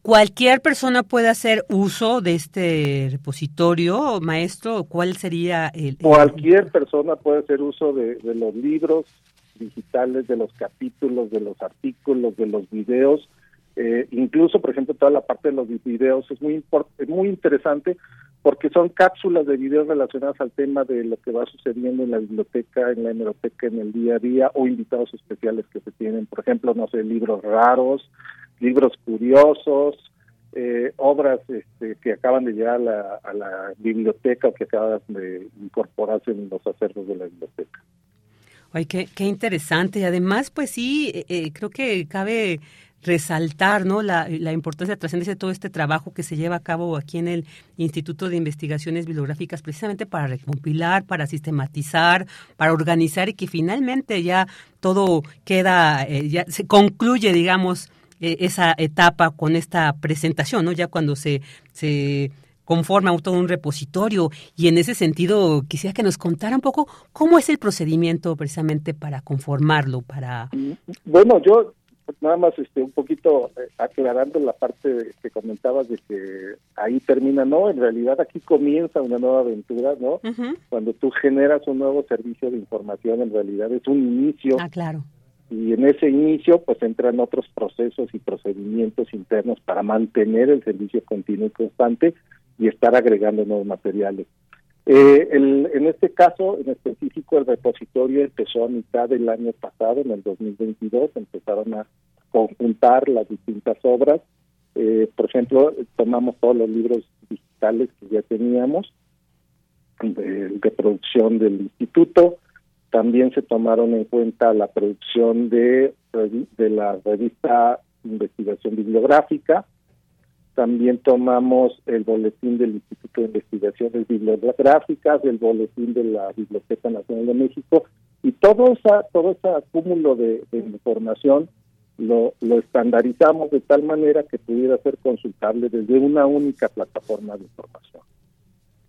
¿Cualquier persona puede hacer uso de este repositorio, maestro? ¿Cuál sería el...? Cualquier persona puede hacer uso de, de, los libros digitales, de los capítulos, de los artículos, de los videos, eh, incluso, por ejemplo, toda la parte de los videos es muy, es muy interesante porque son cápsulas de videos relacionadas al tema de lo que va sucediendo en la biblioteca, en la hemeroteca, en el día a día, o invitados especiales que se tienen, por ejemplo, no sé, libros raros, libros curiosos, eh, obras este, que acaban de llegar a la, a la biblioteca o que acaban de incorporarse en los acervos de la biblioteca. Ay, qué, interesante. Y además, pues sí, eh, creo que cabe resaltar ¿no? la, la importancia, la trascendencia de todo este trabajo que se lleva a cabo aquí en el Instituto de Investigaciones Bibliográficas, precisamente para recompilar, para sistematizar, para organizar y que finalmente ya todo queda, eh, ya se concluye, digamos, eh, esa etapa con esta presentación, ¿no? Ya cuando se, se conforma todo un repositorio y en ese sentido quisiera que nos contara un poco cómo es el procedimiento precisamente para conformarlo, para... Bueno, yo nada más este un poquito eh, aclarando la parte que comentabas de que ahí termina no en realidad aquí comienza una nueva aventura no uh -huh. cuando tú generas un nuevo servicio de información en realidad es un inicio ah claro y en ese inicio pues entran otros procesos y procedimientos internos para mantener el servicio continuo y constante y estar agregando nuevos materiales eh, el, en este caso, en específico, el repositorio empezó a mitad del año pasado, en el 2022, empezaron a conjuntar las distintas obras Eh, por ejemplo, tomamos todos los libros digitales que ya teníamos de, producción del instituto. También se tomaron en cuenta la producción de, de la revista Investigación Bibliográfica. También tomamos el boletín del Instituto de Investigaciones Bibliográficas, el boletín de la Biblioteca Nacional de México y todo esa todo ese acúmulo de, de información lo, lo estandarizamos de tal manera que pudiera ser consultable desde una única plataforma de información.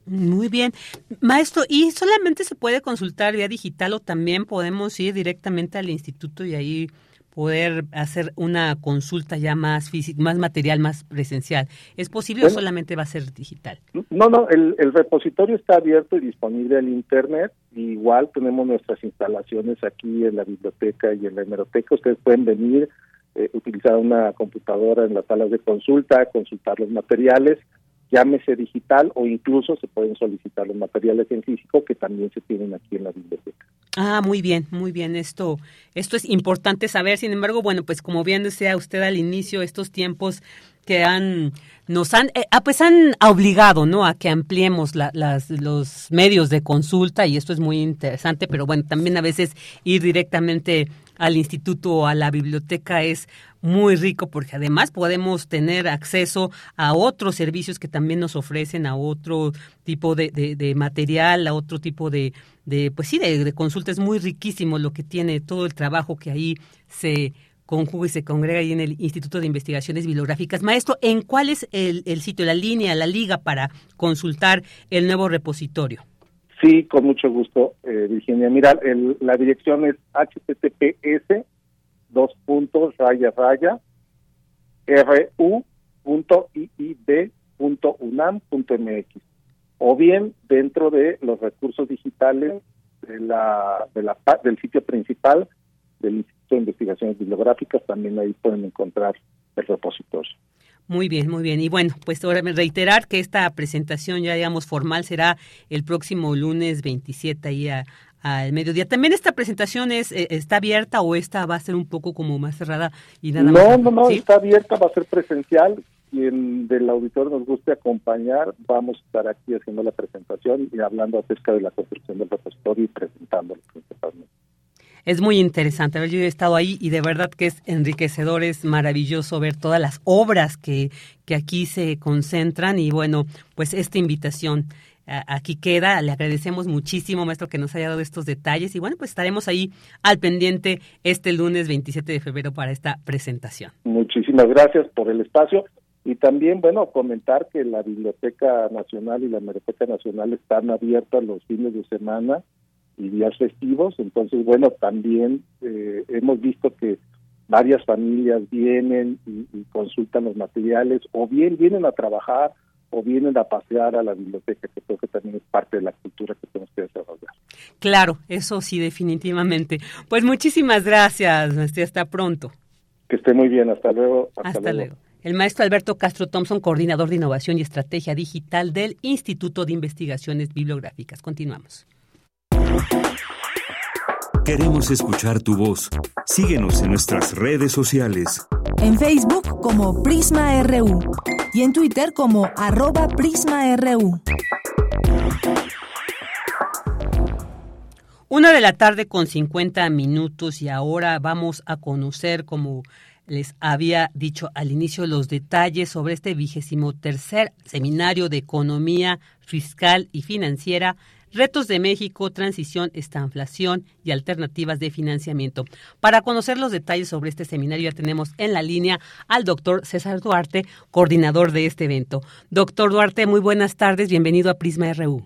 Muy bien. Maestro, ¿y solamente se puede consultar vía digital o también podemos ir directamente al instituto y ahí poder hacer una consulta ya más física, más material, más presencial? ¿Es posible o solamente va a ser digital? No, no, el, el repositorio está abierto y disponible en Internet. igual tenemos nuestras instalaciones aquí en la biblioteca y en la hemeroteca. Ustedes pueden venir, eh, utilizar una computadora en las salas de consulta, consultar los materiales llámese digital o incluso se pueden solicitar los materiales en físico que también se tienen aquí en la biblioteca. Ah, muy bien, muy bien. Esto, esto es importante saber. Sin embargo, bueno, pues como bien decía usted al inicio, estos tiempos que han nos han eh, ah, pues han obligado no a que ampliemos las, los medios de consulta y esto es muy interesante pero bueno también a veces ir directamente al instituto o a la biblioteca es muy rico porque además podemos tener acceso a otros servicios que también nos ofrecen, a otro tipo de, material, a otro tipo de, de pues sí, de, de consulta. Es muy riquísimo lo que tiene todo el trabajo que ahí se conjuga y se congrega ahí en el Instituto de Investigaciones Bibliográficas. Maestro, ¿en cuál es el, el sitio, la línea, la liga para consultar el nuevo repositorio? Sí, con mucho gusto, eh, Virginia. Mira, el, la dirección es https dos puntos raya raya ru.iid.unam.mx o bien dentro de los recursos digitales de la, de la del sitio principal del Instituto de Investigaciones Bibliográficas también ahí pueden encontrar el repositorio. Muy bien, muy bien. Y bueno, pues ahora reiterar que esta presentación ya digamos formal será el próximo lunes 27 ahí al mediodía. También esta presentación es eh, está abierta o esta va a ser un poco como más cerrada y nada no, más. No, no, está abierta, va a ser presencial. Quien del auditor nos guste acompañar, vamos a estar aquí haciendo la presentación y hablando acerca de la construcción del repositorio y presentándolo principalmente es muy interesante. Yo he estado ahí y de verdad que es enriquecedor, es maravilloso ver todas las obras que, que aquí se concentran y bueno, pues esta invitación aquí queda. Le agradecemos muchísimo, maestro, que nos haya dado estos detalles y bueno, pues estaremos ahí al pendiente este lunes 27 de febrero para esta presentación. Muchísimas gracias por el espacio. Y también, bueno, comentar que la Biblioteca Nacional y la Biblioteca Nacional están abiertas los fines de semana y días festivos. Entonces, bueno, también eh, hemos visto que varias familias vienen y, consultan los materiales o bien vienen a trabajar o vienen a pasear a la biblioteca, que creo que también es parte de la cultura que tenemos que desarrollar. Claro, eso sí, definitivamente. Pues muchísimas gracias, hasta pronto. Que esté muy bien, hasta luego. Hasta, luego. El maestro Alberto Castro Thompson, coordinador de innovación y estrategia digital del Instituto de Investigaciones Bibliográficas. Continuamos. Queremos escuchar tu voz. Síguenos en nuestras redes sociales. En Facebook como Prisma RU y en Twitter como arroba PrismaRU. Una de la tarde con 50 minutos y ahora vamos a conocer, como les había dicho al inicio, los detalles sobre este vigésimo tercer seminario de economía fiscal y financiera Retos de México, transición, estanflación y alternativas de financiamiento. Para conocer los detalles sobre este seminario ya tenemos en la línea al doctor César Duarte, coordinador de este evento. Doctor Duarte, muy buenas tardes, bienvenido a Prisma RU.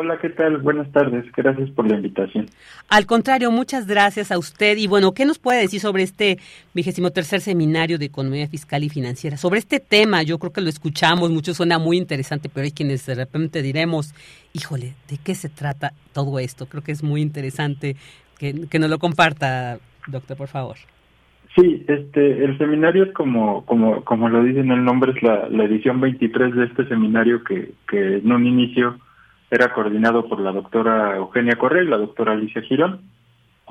Hola, ¿qué tal? Buenas tardes. Gracias por la invitación. Al contrario, muchas gracias a usted. Y bueno, ¿qué nos puede decir sobre este vigésimo tercer seminario de economía fiscal y financiera? Sobre este tema, yo creo que lo escuchamos, mucho suena muy interesante, pero hay quienes de repente diremos, híjole, ¿de qué se trata todo esto? Creo que es muy interesante que, que nos lo comparta, doctor, por favor. Sí, este, el seminario como, como, como lo dice en el nombre, es la, la edición 23 de este seminario que, que en un inicio era coordinado por la doctora Eugenia Correa y la doctora Alicia Girón,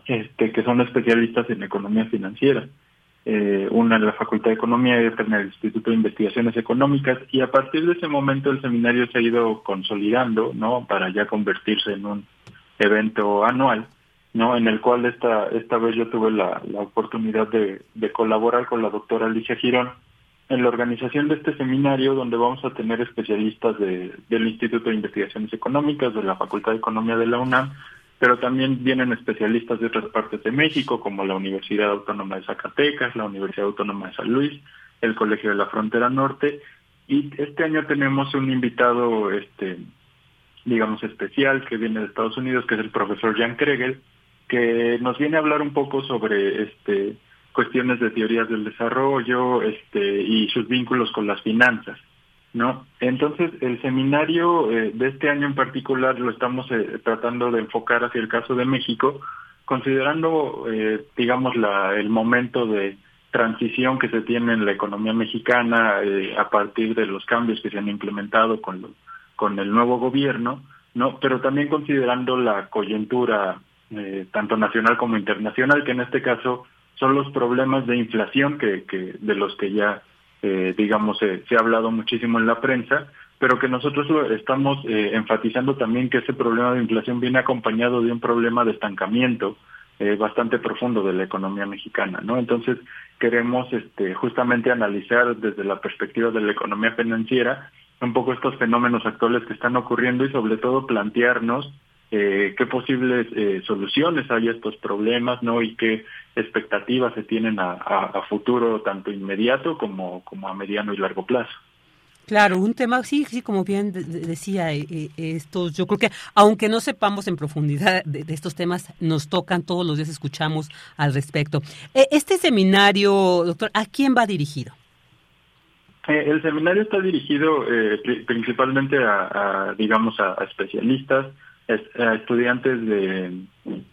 este, que son especialistas en economía financiera. eh, una en la Facultad de Economía y otra en el Instituto de Investigaciones Económicas, y a partir de ese momento el seminario se ha ido consolidando, ¿no? Para ya convertirse en un evento anual, ¿no? En el cual esta, esta vez yo tuve la, la oportunidad de, de colaborar con la doctora Alicia Girón en la organización de este seminario donde vamos a tener especialistas de, del Instituto de Investigaciones Económicas, de la Facultad de Economía de la UNAM, pero también vienen especialistas de otras partes de México, como la Universidad Autónoma de Zacatecas, la Universidad Autónoma de San Luis, el Colegio de la Frontera Norte, y este año tenemos un invitado, este, digamos, especial que viene de Estados Unidos, que es el profesor Jan Kregel, que nos viene a hablar un poco sobre este cuestiones de teorías del desarrollo este, y sus vínculos con las finanzas. ¿no? Entonces, el seminario eh, de este año en particular lo estamos eh, tratando de enfocar hacia el caso de México, considerando, eh, digamos, la, el momento de transición que se tiene en la economía mexicana a partir de los cambios que se han implementado con, con el nuevo gobierno, ¿no? Pero también considerando la coyuntura tanto nacional como internacional, que en este caso son los problemas de inflación que, que de los que ya eh, digamos, se ha hablado muchísimo en la prensa, pero que nosotros estamos eh, enfatizando también que ese problema de inflación viene acompañado de un problema de estancamiento eh, bastante profundo de la economía mexicana, ¿no? Entonces queremos este, justamente analizar desde la perspectiva de la economía financiera un poco estos fenómenos actuales que están ocurriendo y sobre todo plantearnos eh, qué posibles eh, soluciones hay a estos problemas, ¿no? Y qué expectativas se tienen a, a, futuro, tanto inmediato como, como a mediano y largo plazo. Claro, un tema, sí, sí, como bien decía, eh, estos, yo creo que aunque no sepamos en profundidad de, estos temas, nos tocan todos los días, escuchamos al respecto. este seminario, doctor, ¿a quién va dirigido? el seminario está dirigido principalmente a, digamos, a especialistas, estudiantes de,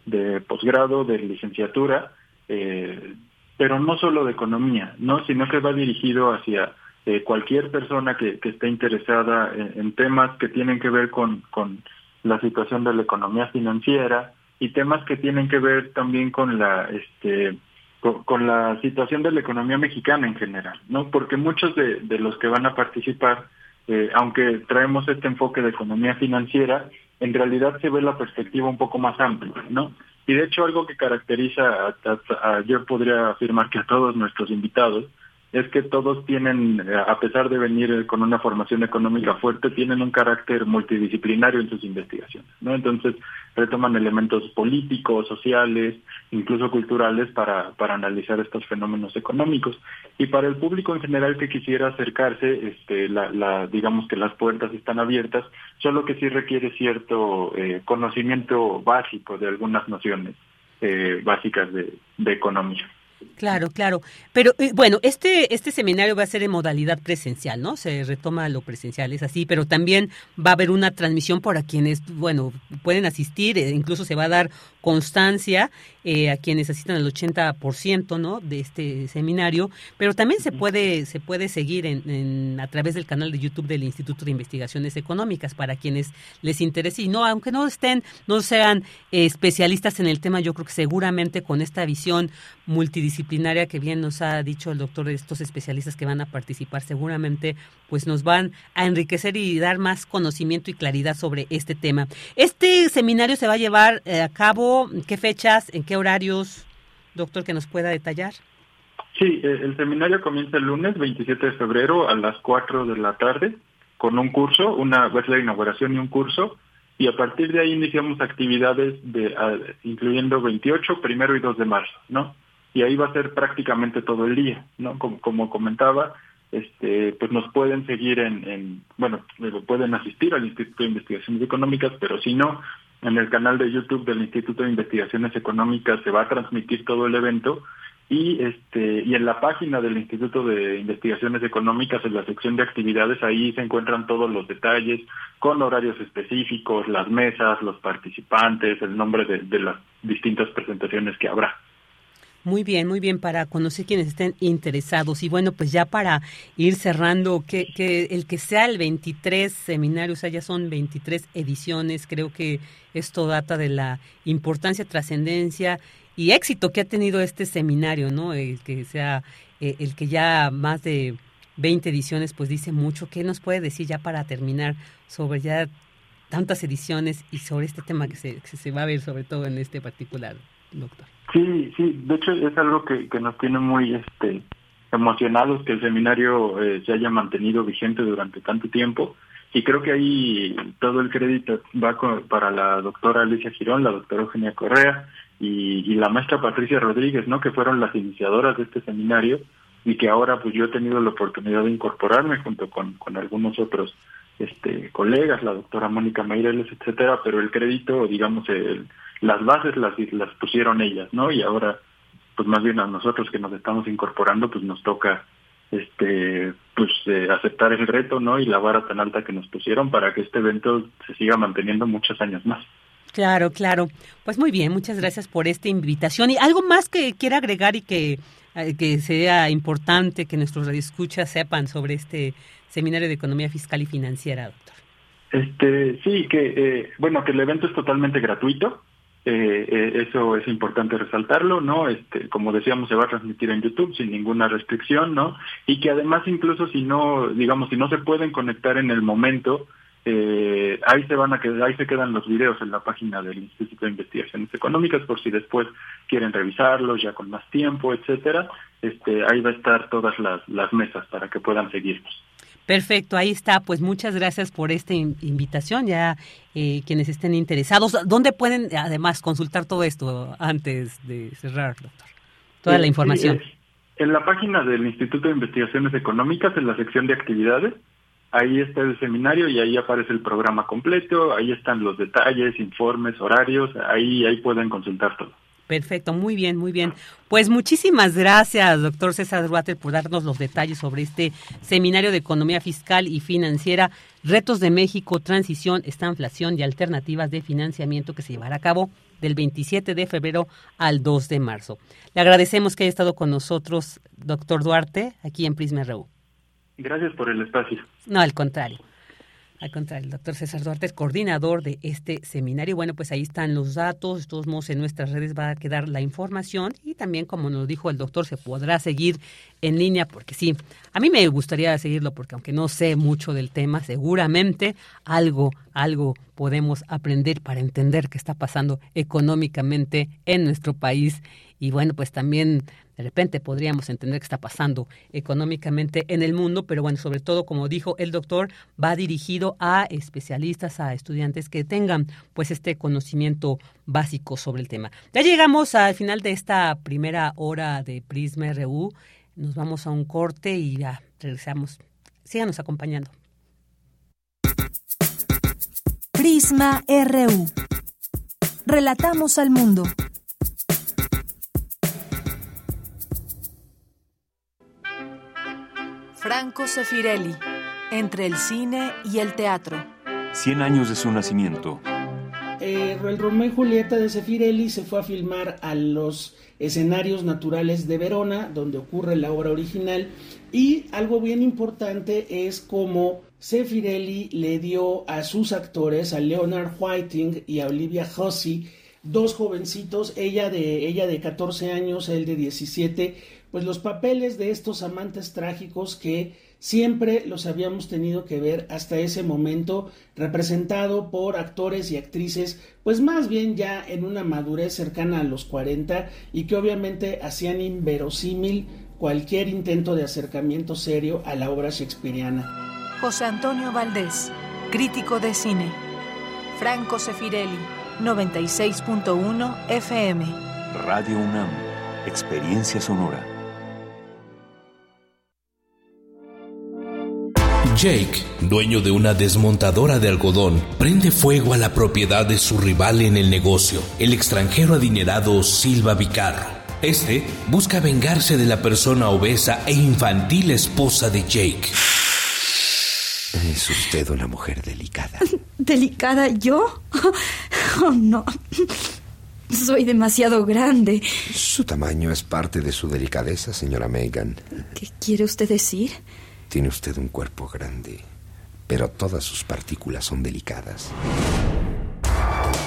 de posgrado, de licenciatura, eh, pero no solo de economía, no, sino que va dirigido hacia eh, cualquier persona que, que esté interesada en, temas que tienen que ver con, con la situación de la economía financiera y temas que tienen que ver también con la este con, la situación de la economía mexicana en general, ¿no? Porque muchos de, de los que van a participar, eh, aunque traemos este enfoque de economía financiera, en realidad se ve la perspectiva un poco más amplia, ¿no? Y de hecho algo que caracteriza, a, yo podría afirmar que a todos nuestros invitados, es que todos tienen, eh, a pesar de venir con una formación económica fuerte, tienen un carácter multidisciplinario en sus investigaciones, ¿no? Entonces retoman elementos políticos, sociales, incluso culturales para, para analizar estos fenómenos económicos. Y para el público en general que quisiera acercarse, este, la, la, digamos que las puertas están abiertas, solo que sí requiere cierto eh, conocimiento básico de algunas nociones eh, básicas de, de economía. Claro, claro. Pero eh, bueno, este, este seminario va a ser en modalidad presencial, ¿no? Se retoma lo presencial, es así, pero también va a haber una transmisión para quienes, bueno, pueden asistir, eh, incluso se va a dar constancia eh, a quienes asistan al 80%, ¿no? De este seminario, pero también se puede, se puede seguir en, a través del canal de YouTube del Instituto de Investigaciones Económicas para quienes les interese y no, aunque no estén, no sean especialistas en el tema, yo creo que seguramente con esta visión multidisciplinaria que bien nos ha dicho el doctor de estos especialistas que van a participar, seguramente pues nos van a enriquecer y dar más conocimiento y claridad sobre este tema. Este seminario se va a llevar eh, a cabo, ¿qué fechas, en qué horarios, doctor, que nos pueda detallar? Sí, eh, el seminario comienza el lunes 27 de febrero a las 4 de la tarde con un curso, una vez la inauguración y un curso, y a partir de ahí iniciamos actividades de, incluyendo 28, primero y 2 de marzo, ¿no? y ahí va a ser prácticamente todo el día, ¿no? Como, como comentaba, este, pues nos pueden seguir en, en, bueno, pueden asistir al Instituto de Investigaciones Económicas, pero si no, en el canal de YouTube del Instituto de Investigaciones Económicas se va a transmitir todo el evento y este y en la página del Instituto de Investigaciones Económicas en la sección de actividades ahí se encuentran todos los detalles con horarios específicos, las mesas, los participantes, el nombre de, de las distintas presentaciones que habrá. Muy bien, muy bien, para conocer quienes estén interesados. Y bueno, pues ya para ir cerrando, que, que el que sea el 23 seminario, o sea, ya son 23 ediciones, creo que esto data de la importancia, trascendencia y éxito que ha tenido este seminario, ¿no? El que sea, eh, el que ya más de 20 ediciones, pues dice mucho. ¿Qué nos puede decir ya para terminar sobre ya tantas ediciones y sobre este tema que se, se va a ver sobre todo en este particular, doctor? Sí, sí, de hecho es algo que, que nos tiene muy este emocionados que el seminario eh, se haya mantenido vigente durante tanto tiempo y creo que ahí todo el crédito va para la doctora Alicia Girón, la doctora Eugenia Correa y, y, la maestra Patricia Rodríguez, ¿no? Que fueron las iniciadoras de este seminario y que ahora pues yo he tenido la oportunidad de incorporarme junto con, con algunos otros este colegas, la doctora Mónica Meireles, etcétera, pero el crédito, digamos, el, las bases las, las pusieron ellas, ¿no? Y ahora, pues más bien a nosotros que nos estamos incorporando, pues nos toca este pues eh, aceptar el reto no y la vara tan alta que nos pusieron para que este evento se siga manteniendo muchos años más. Claro claro. Pues muy bien muchas gracias por esta invitación. Y algo más que quiera agregar y que que sea importante que nuestros radioescuchas sepan sobre este seminario de economía fiscal y financiera doctor este sí que eh, bueno que el evento es totalmente gratuito eh, eh, eso es importante resaltarlo, ¿no? Este, como decíamos, se va a transmitir en YouTube sin ninguna restricción, ¿no? Y que además incluso si no, digamos, si no se pueden conectar en el momento, eh, ahí se van a quedar, ahí se quedan los videos en la página del Instituto de Investigaciones Económicas por si después quieren revisarlos ya con más tiempo, etcétera. Este, ahí va a estar todas las, las mesas para que puedan seguirnos. Perfecto, ahí está. Pues muchas gracias por esta invitación. Ya eh, quienes estén interesados, ¿dónde pueden además consultar todo esto antes de cerrar, doctor? Toda la información. en la página del Instituto de Investigaciones Económicas, en la sección de actividades, ahí está el seminario y ahí aparece el programa completo, ahí están los detalles, informes, horarios, ahí, ahí pueden consultar todo. Perfecto, muy bien, muy bien. Pues muchísimas gracias, doctor César Duarte, por darnos los detalles sobre este seminario de economía fiscal y financiera, retos de México, transición, estanflación y alternativas de financiamiento que se llevará a cabo del 27 de febrero al 2 de marzo. Le agradecemos que haya estado con nosotros, doctor Duarte, aquí en Prisma. Gracias por el espacio. No, al contrario. Al contrario, el doctor César Duarte es coordinador de este seminario. Bueno, pues ahí están los datos. De todos modos, en nuestras redes va a quedar la información y también, como nos dijo el doctor, se podrá seguir en línea porque sí, a mí me gustaría seguirlo porque aunque no sé mucho del tema, seguramente algo, algo podemos aprender para entender qué está pasando económicamente en nuestro país y bueno, pues también de repente podríamos entender qué está pasando económicamente en el mundo, pero bueno, sobre todo, como dijo el doctor, va dirigido a especialistas, a estudiantes que tengan pues este conocimiento básico sobre el tema. Ya llegamos al final de esta primera hora de Prisma RU. Nos vamos a un corte y ya regresamos. Síganos acompañando. Prisma RU. Relatamos al mundo. Franco Sefirelli, entre el cine y el teatro. Cien años de su nacimiento. Eh, el Romeo y Julieta de Sefirelli se fue a filmar a los escenarios naturales de Verona, donde ocurre la obra original, y algo bien importante es cómo Sefirelli le dio a sus actores, a Leonard Whiting y a Olivia Hussey, dos jovencitos, ella de, ella de 14 años, él de 17, pues los papeles de estos amantes trágicos que siempre los habíamos tenido que ver hasta ese momento representado por actores y actrices pues más bien ya en una madurez cercana a los 40 y que obviamente hacían inverosímil cualquier intento de acercamiento serio a la obra shakespeariana. José Antonio Valdés, crítico de cine. Franco Sefirelli, 96.1 FM. Radio UNAM, experiencia sonora. Jake, dueño de una desmontadora de algodón, prende fuego a la propiedad de su rival en el negocio, el extranjero adinerado Silva Vicarro. Este busca vengarse de la persona obesa e infantil esposa de Jake. Es usted una mujer delicada. *laughs* ¿Delicada yo? *laughs* Oh, no. Soy demasiado grande. Su tamaño es parte de su delicadeza, señora Megan. ¿Qué quiere usted decir? Tiene usted un cuerpo grande, pero todas sus partículas son delicadas.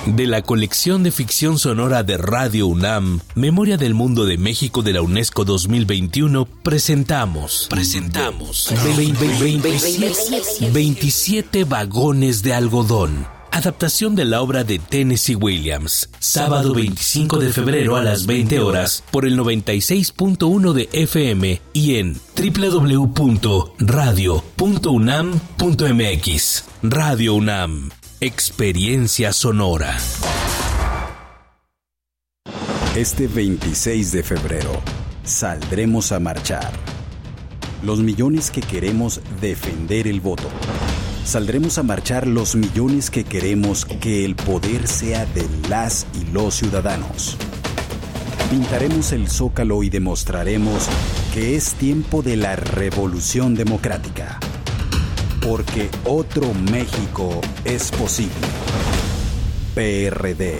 De la colección de ficción sonora de Radio UNAM, Memoria del Mundo de México de la UNESCO 2021, presentamos. Presentamos. 27 vagones de algodón. Adaptación de la obra de Tennessee Williams. Sábado 25 de febrero a las 20 horas por el 96.1 de FM y en www.radio.unam.mx. Radio UNAM. Experiencia sonora. Este 26 de febrero saldremos a marchar. Los millones que queremos defender el voto. Saldremos a marchar los millones que queremos que el poder sea de las y los ciudadanos. Pintaremos el zócalo y demostraremos que es tiempo de la revolución democrática porque otro México es posible. PRD.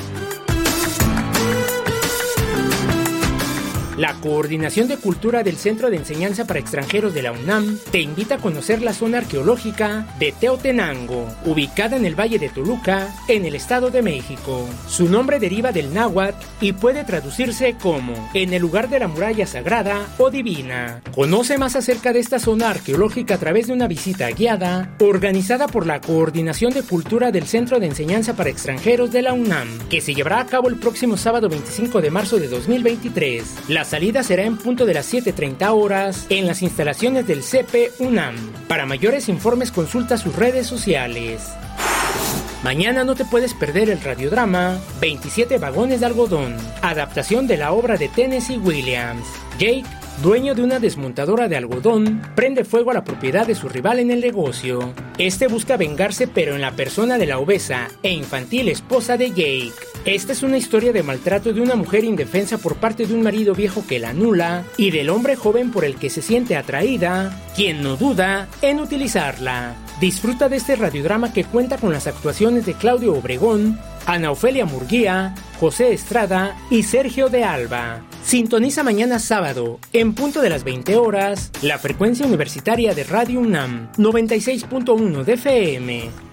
La Coordinación de Cultura del Centro de Enseñanza para Extranjeros de la UNAM te invita a conocer la zona arqueológica de Teotenango, ubicada en el Valle de Toluca, en el Estado de México. Su nombre deriva del náhuatl y puede traducirse como en el lugar de la muralla sagrada o divina. Conoce más acerca de esta zona arqueológica a través de una visita guiada organizada por la Coordinación de Cultura del Centro de Enseñanza para Extranjeros de la UNAM, que se llevará a cabo el próximo sábado 25 de marzo de 2023. La salida será en punto de las 7.30 horas en las instalaciones del CP UNAM. Para mayores informes consulta sus redes sociales. Mañana no te puedes perder el radiodrama 27 vagones de algodón, adaptación de la obra de Tennessee Williams. Jake dueño de una desmontadora de algodón, prende fuego a la propiedad de su rival en el negocio. Este busca vengarse pero en la persona de la obesa e infantil esposa de Jake. Esta es una historia de maltrato de una mujer indefensa por parte de un marido viejo que la anula y del hombre joven por el que se siente atraída, quien no duda en utilizarla. Disfruta de este radiodrama que cuenta con las actuaciones de Claudio Obregón, Ana Ofelia Murguía, José Estrada y Sergio de Alba. Sintoniza mañana sábado, en punto de las 20 horas, la frecuencia universitaria de Radio UNAM 96.1 de FM.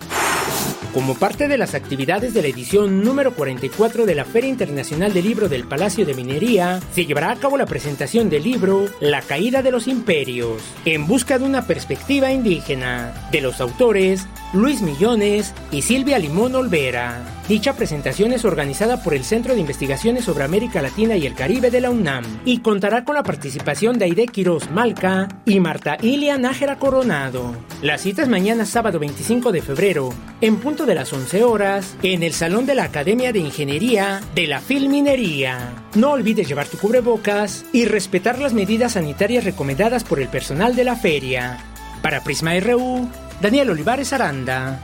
Como parte de las actividades de la edición número 44 de la Feria Internacional del Libro del Palacio de Minería, se llevará a cabo la presentación del libro La caída de los imperios, en busca de una perspectiva indígena, de los autores Luis Millones y Silvia Limón Olvera. Dicha presentación es organizada por el Centro de Investigaciones sobre América Latina y el Caribe de la UNAM y contará con la participación de Aide Quiroz Malca y Marta Ilia Nájera Coronado. La cita es mañana sábado 25 de febrero, en punto de las 11 horas, en el Salón de la Academia de Ingeniería de la Filminería. No olvides llevar tu cubrebocas y respetar las medidas sanitarias recomendadas por el personal de la feria. Para Prisma RU, Daniel Olivares Aranda.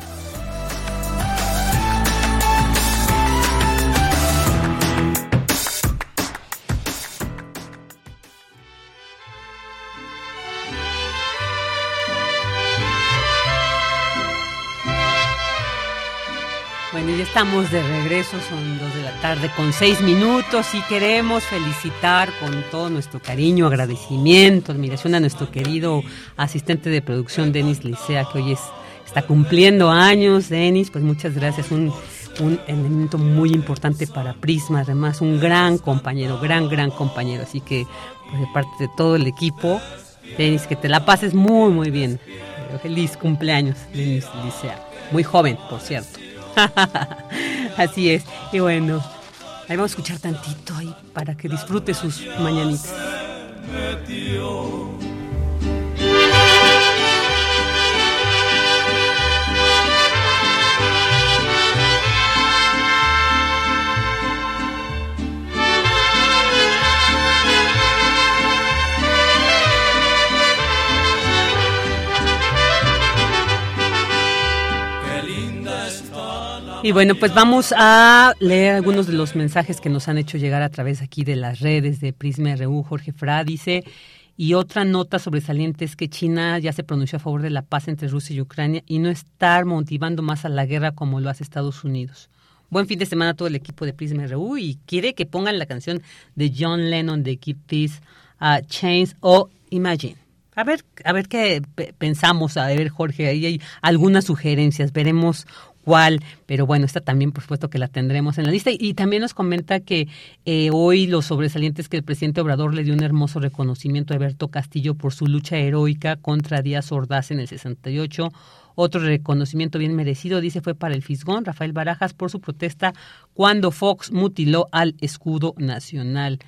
Estamos de regreso, son dos de la tarde con seis minutos y queremos felicitar con todo nuestro cariño, agradecimiento, admiración a nuestro querido asistente de producción, Denis Licea, que hoy es, está cumpliendo años. Denis, pues muchas gracias, un, un elemento muy importante para Prisma, además un gran compañero, gran, gran compañero. Así que, pues de parte de todo el equipo, Denis, que te la pases muy, muy bien. Feliz cumpleaños, Denis Licea. Muy joven, por cierto. *laughs* Así es. Y bueno, ahí vamos a escuchar tantito ahí para que disfrute sus mañanitas. Y bueno, pues vamos a leer algunos de los mensajes que nos han hecho llegar a través aquí de las redes de Prisma RU. Jorge Fra dice, y otra nota sobresaliente es que China ya se pronunció a favor de la paz entre Rusia y Ucrania y no estar motivando más a la guerra como lo hace Estados Unidos. Buen fin de semana a todo el equipo de Prisma RU y quiere que pongan la canción de John Lennon de Keep Peace, uh, Chains o Imagine. A ver, a ver qué pensamos, a ver Jorge, ahí hay algunas sugerencias, veremos cuál, pero bueno, esta también por supuesto que la tendremos en la lista. Y también nos comenta que eh, hoy los sobresalientes que el presidente Obrador le dio un hermoso reconocimiento a Alberto Castillo por su lucha heroica contra Díaz Ordaz en el 68. Otro reconocimiento bien merecido, dice, fue para el Fisgón, Rafael Barajas, por su protesta cuando Fox mutiló al escudo nacional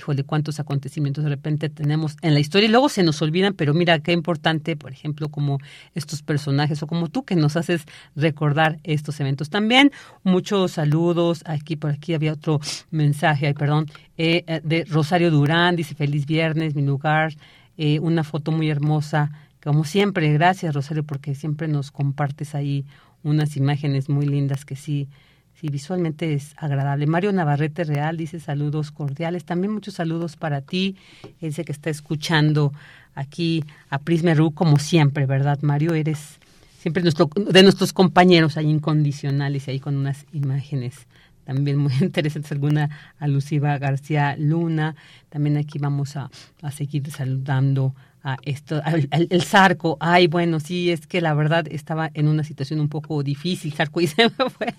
híjole, cuántos acontecimientos de repente tenemos en la historia y luego se nos olvidan, pero mira qué importante, por ejemplo, como estos personajes o como tú que nos haces recordar estos eventos. También muchos saludos, aquí por aquí había otro mensaje, ay, perdón, eh, eh, de Rosario Durán, dice feliz viernes, mi lugar, eh, una foto muy hermosa, como siempre, gracias Rosario porque siempre nos compartes ahí unas imágenes muy lindas que sí Sí, visualmente es agradable. Mario Navarrete Real dice saludos cordiales. También muchos saludos para ti. Dice que está escuchando aquí a Prisma Ru como siempre, ¿verdad, Mario? Eres siempre nuestro, de nuestros compañeros ahí incondicionales y ahí con unas imágenes también muy *laughs* interesantes. Alguna alusiva García Luna. También aquí vamos a, a seguir saludando a esto, el Zarco, ay, bueno, sí, es que la verdad estaba en una situación un poco difícil, Zarco, *laughs* y se me fue.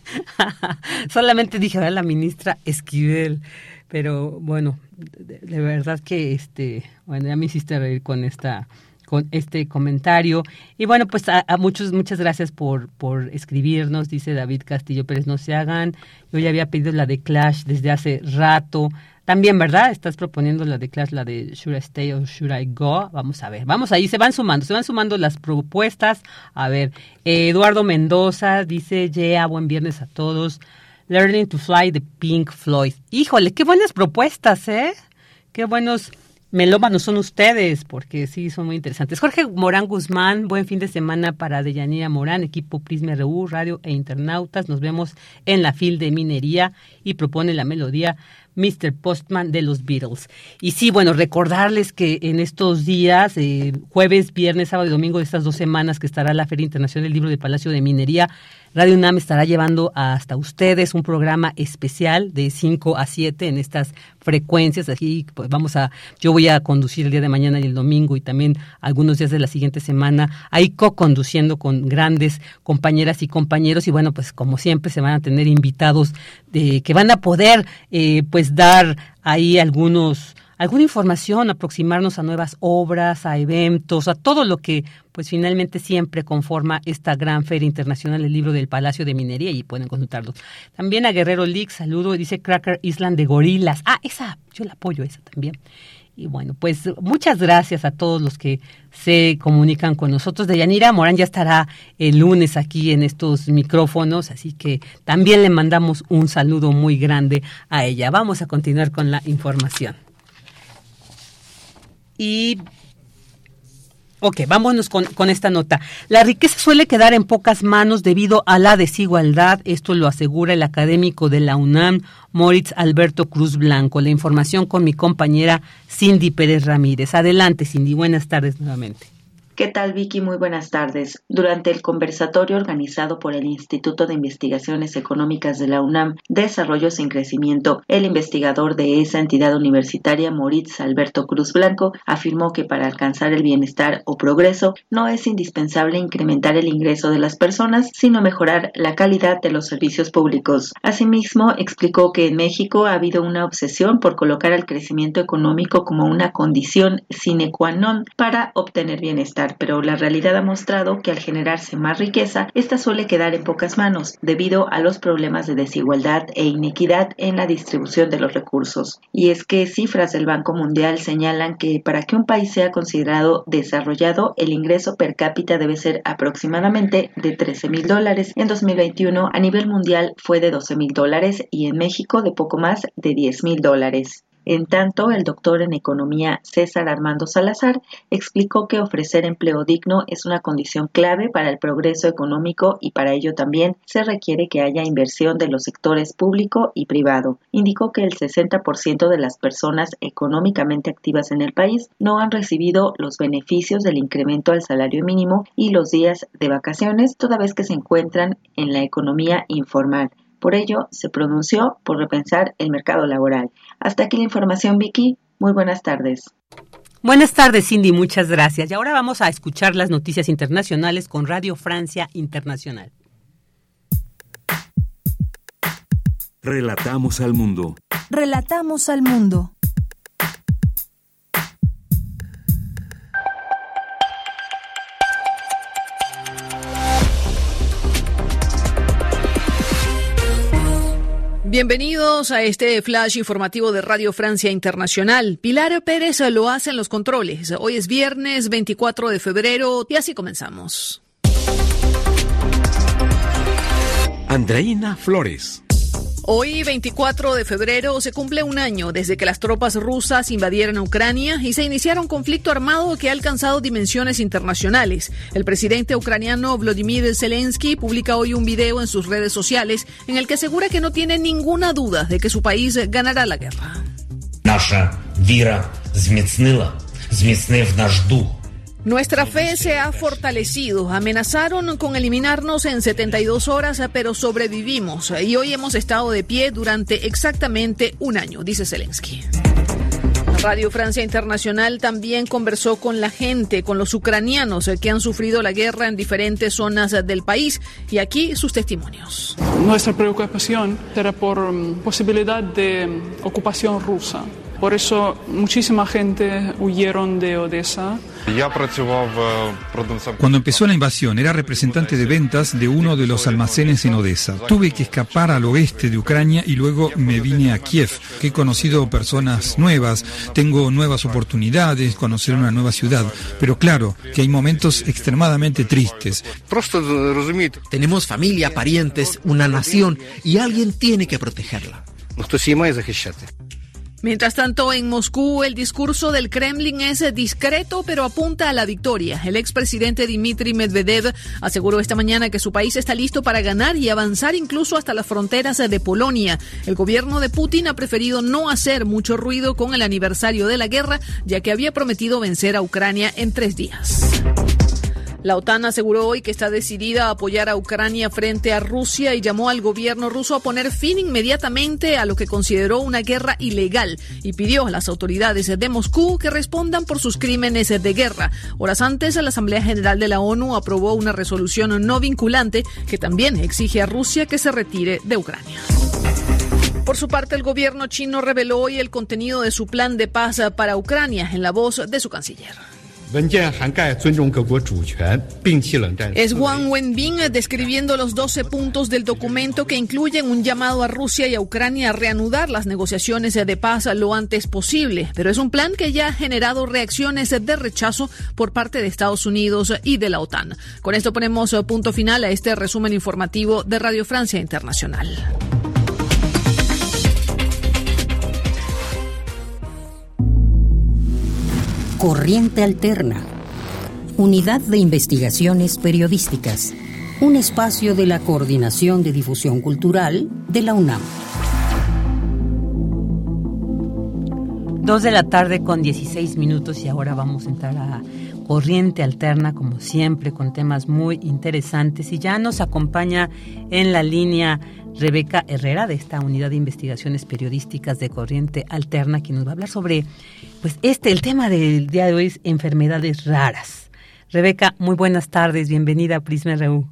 Solamente dije, a la ministra Esquivel, pero bueno, de, verdad que, este, bueno, ya me hiciste reír con esta con este comentario. Y bueno, pues a, a, muchos, muchas gracias por, por escribirnos, dice David Castillo Pérez, no se hagan. Yo ya había pedido la de Clash desde hace rato. También, ¿verdad? Estás proponiendo la de Clash, la de Should I Stay or Should I Go. Vamos a ver, vamos ahí, se van sumando, se van sumando las propuestas. A ver, Eduardo Mendoza dice, yeah, buen viernes a todos. Learning to Fly de Pink Floyd. Híjole, qué buenas propuestas, ¿eh? Qué buenos melómanos son ustedes, porque sí, son muy interesantes. Jorge Morán Guzmán, buen fin de semana para Deyanira Morán, equipo Prisma RU, Radio e Internautas. Nos vemos en la fil de minería y propone la melodía Mr. Postman de los Beatles. Y sí, bueno, recordarles que en estos días, eh, jueves, viernes, sábado y domingo de estas dos semanas que estará la Feria Internacional del Libro de Palacio de Minería, Radio UNAM estará llevando hasta ustedes un programa especial de 5 a 7 en estas frecuencias. Aquí pues vamos a, yo voy a conducir el día de mañana y el domingo y también algunos días de la siguiente semana, ahí co-conduciendo con grandes compañeras y compañeros. Y bueno, pues como siempre se van a tener invitados de, que van a poder eh, pues dar ahí algunos alguna información, aproximarnos a nuevas obras, a eventos, a todo lo que pues finalmente siempre conforma esta gran feria internacional del libro del Palacio de Minería y pueden consultarlos. También a Guerrero League, saludo, dice Cracker Island de Gorilas. Ah, esa, yo la apoyo esa también. Y bueno, pues muchas gracias a todos los que se comunican con nosotros. Deyanira Morán ya estará el lunes aquí en estos micrófonos, así que también le mandamos un saludo muy grande a ella. Vamos a continuar con la información. Y Ok, vámonos con, con, esta nota. La riqueza suele quedar en pocas manos debido a la desigualdad. Esto lo asegura el académico de la UNAM, Moritz Alberto Cruz Blanco. La información con mi compañera Cindy Pérez Ramírez. Adelante, Cindy. Buenas tardes nuevamente. ¿Qué tal Vicky? Muy buenas tardes. Durante el conversatorio organizado por el Instituto de Investigaciones Económicas de la UNAM, Desarrollos en Crecimiento, el investigador de esa entidad universitaria, Moritz Alberto Cruz Blanco, afirmó que para alcanzar el bienestar o progreso no es indispensable incrementar el ingreso de las personas, sino mejorar la calidad de los servicios públicos. Asimismo, explicó que en México ha habido una obsesión por colocar al crecimiento económico como una condición sine qua non para obtener bienestar pero la realidad ha mostrado que al generarse más riqueza, esta suele quedar en pocas manos debido a los problemas de desigualdad e inequidad en la distribución de los recursos. Y es que cifras del Banco Mundial señalan que para que un país sea considerado desarrollado, el ingreso per cápita debe ser aproximadamente de 13 mil dólares. En 2021 a nivel mundial fue de 12 mil dólares y en México de poco más de 10 mil dólares. En tanto, el doctor en economía César Armando Salazar explicó que ofrecer empleo digno es una condición clave para el progreso económico y para ello también se requiere que haya inversión de los sectores público y privado. Indicó que el 60% de las personas económicamente activas en el país no han recibido los beneficios del incremento al salario mínimo y los días de vacaciones, toda vez que se encuentran en la economía informal. Por ello, se pronunció por repensar el mercado laboral. Hasta aquí la información, Vicky. Muy buenas tardes. Buenas tardes, Cindy. Muchas gracias. Y ahora vamos a escuchar las noticias internacionales con Radio Francia Internacional. Relatamos al mundo. Relatamos al mundo. Bienvenidos a este flash informativo de Radio Francia Internacional. Pilar Pérez lo hace en los controles. Hoy es viernes 24 de febrero y así comenzamos. Andreina Flores. Hoy, 24 de febrero, se cumple un año desde que las tropas rusas invadieron Ucrania y se iniciara un conflicto armado que ha alcanzado dimensiones internacionales. El presidente ucraniano Vladimir Zelensky publica hoy un video en sus redes sociales en el que asegura que no tiene ninguna duda de que su país ganará la guerra. Fe se ha fortalecido. Amenazaron con eliminarnos en 72 horas, pero sobrevivimos y hoy hemos estado de pie durante exactamente un año, dice Zelensky. Radio Francia Internacional también conversó con la gente, con los ucranianos que han sufrido la guerra en diferentes zonas del país y aquí sus testimonios. Nuestra preocupación era por mm, posibilidad de ocupación rusa. Por eso muchísima gente huyeron de Odessa. Cuando empezó la invasión era representante de ventas de uno de los almacenes en Odessa. Tuve que escapar al oeste de Ucrania y luego me vine a Kiev. He conocido personas nuevas, tengo nuevas oportunidades, conocer una nueva ciudad, pero claro que hay momentos extremadamente tristes. Tenemos familia, parientes, una nación y alguien tiene que protegerla. Mientras tanto, en Moscú, el discurso del Kremlin es discreto, pero apunta a la victoria. El expresidente Dmitry Medvedev aseguró esta mañana que su país está listo para ganar y avanzar incluso hasta las fronteras de Polonia. El gobierno de Putin ha preferido no hacer mucho ruido con el aniversario de la guerra, ya que había prometido vencer a Ucrania en tres días. La OTAN aseguró hoy que está decidida a apoyar a Ucrania frente a Rusia y llamó al gobierno ruso a poner fin inmediatamente a lo que consideró una guerra ilegal y pidió a las autoridades de Moscú que respondan por sus crímenes de guerra. Horas antes, la Asamblea General de la ONU aprobó una resolución no vinculante que también exige a Rusia que se retire de Ucrania. Por su parte, el gobierno chino reveló hoy el contenido de su plan de paz para Ucrania en la voz de su canciller. Es Wang Wenbin describiendo los 12 puntos del documento que incluyen un llamado a Rusia y a Ucrania a reanudar las negociaciones de paz lo antes posible, pero es un plan que ya ha generado reacciones de rechazo por parte de Estados Unidos y de la OTAN. Con esto ponemos punto final a este resumen informativo de Radio Francia Internacional. Corriente Alterna, Unidad de Investigaciones Periodísticas, un espacio de la Coordinación de Difusión Cultural de la UNAM. Dos de la tarde con 16 minutos y ahora vamos a entrar a corriente alterna como siempre con temas muy interesantes y ya nos acompaña en la línea Rebeca Herrera de esta unidad de investigaciones periodísticas de corriente alterna quien nos va a hablar sobre pues este el tema del día de hoy es enfermedades raras. Rebeca, muy buenas tardes, bienvenida a Prisma RU.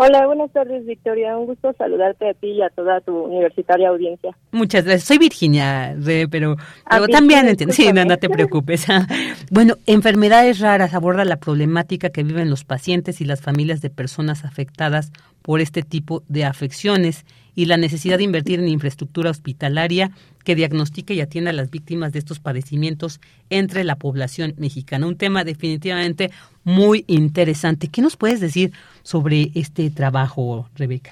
Hola, buenas tardes, Victoria. Un gusto saludarte a ti y a toda tu universitaria audiencia. Muchas gracias. Soy Virginia, pero, pero también entiendo. Sí, no, no te preocupes. *laughs* bueno, enfermedades raras aborda la problemática que viven los pacientes y las familias de personas afectadas por este tipo de afecciones y la necesidad de invertir en infraestructura hospitalaria que diagnostique y atienda a las víctimas de estos padecimientos entre la población mexicana. Un tema definitivamente muy interesante. ¿Qué nos puedes decir sobre este trabajo, Rebeca?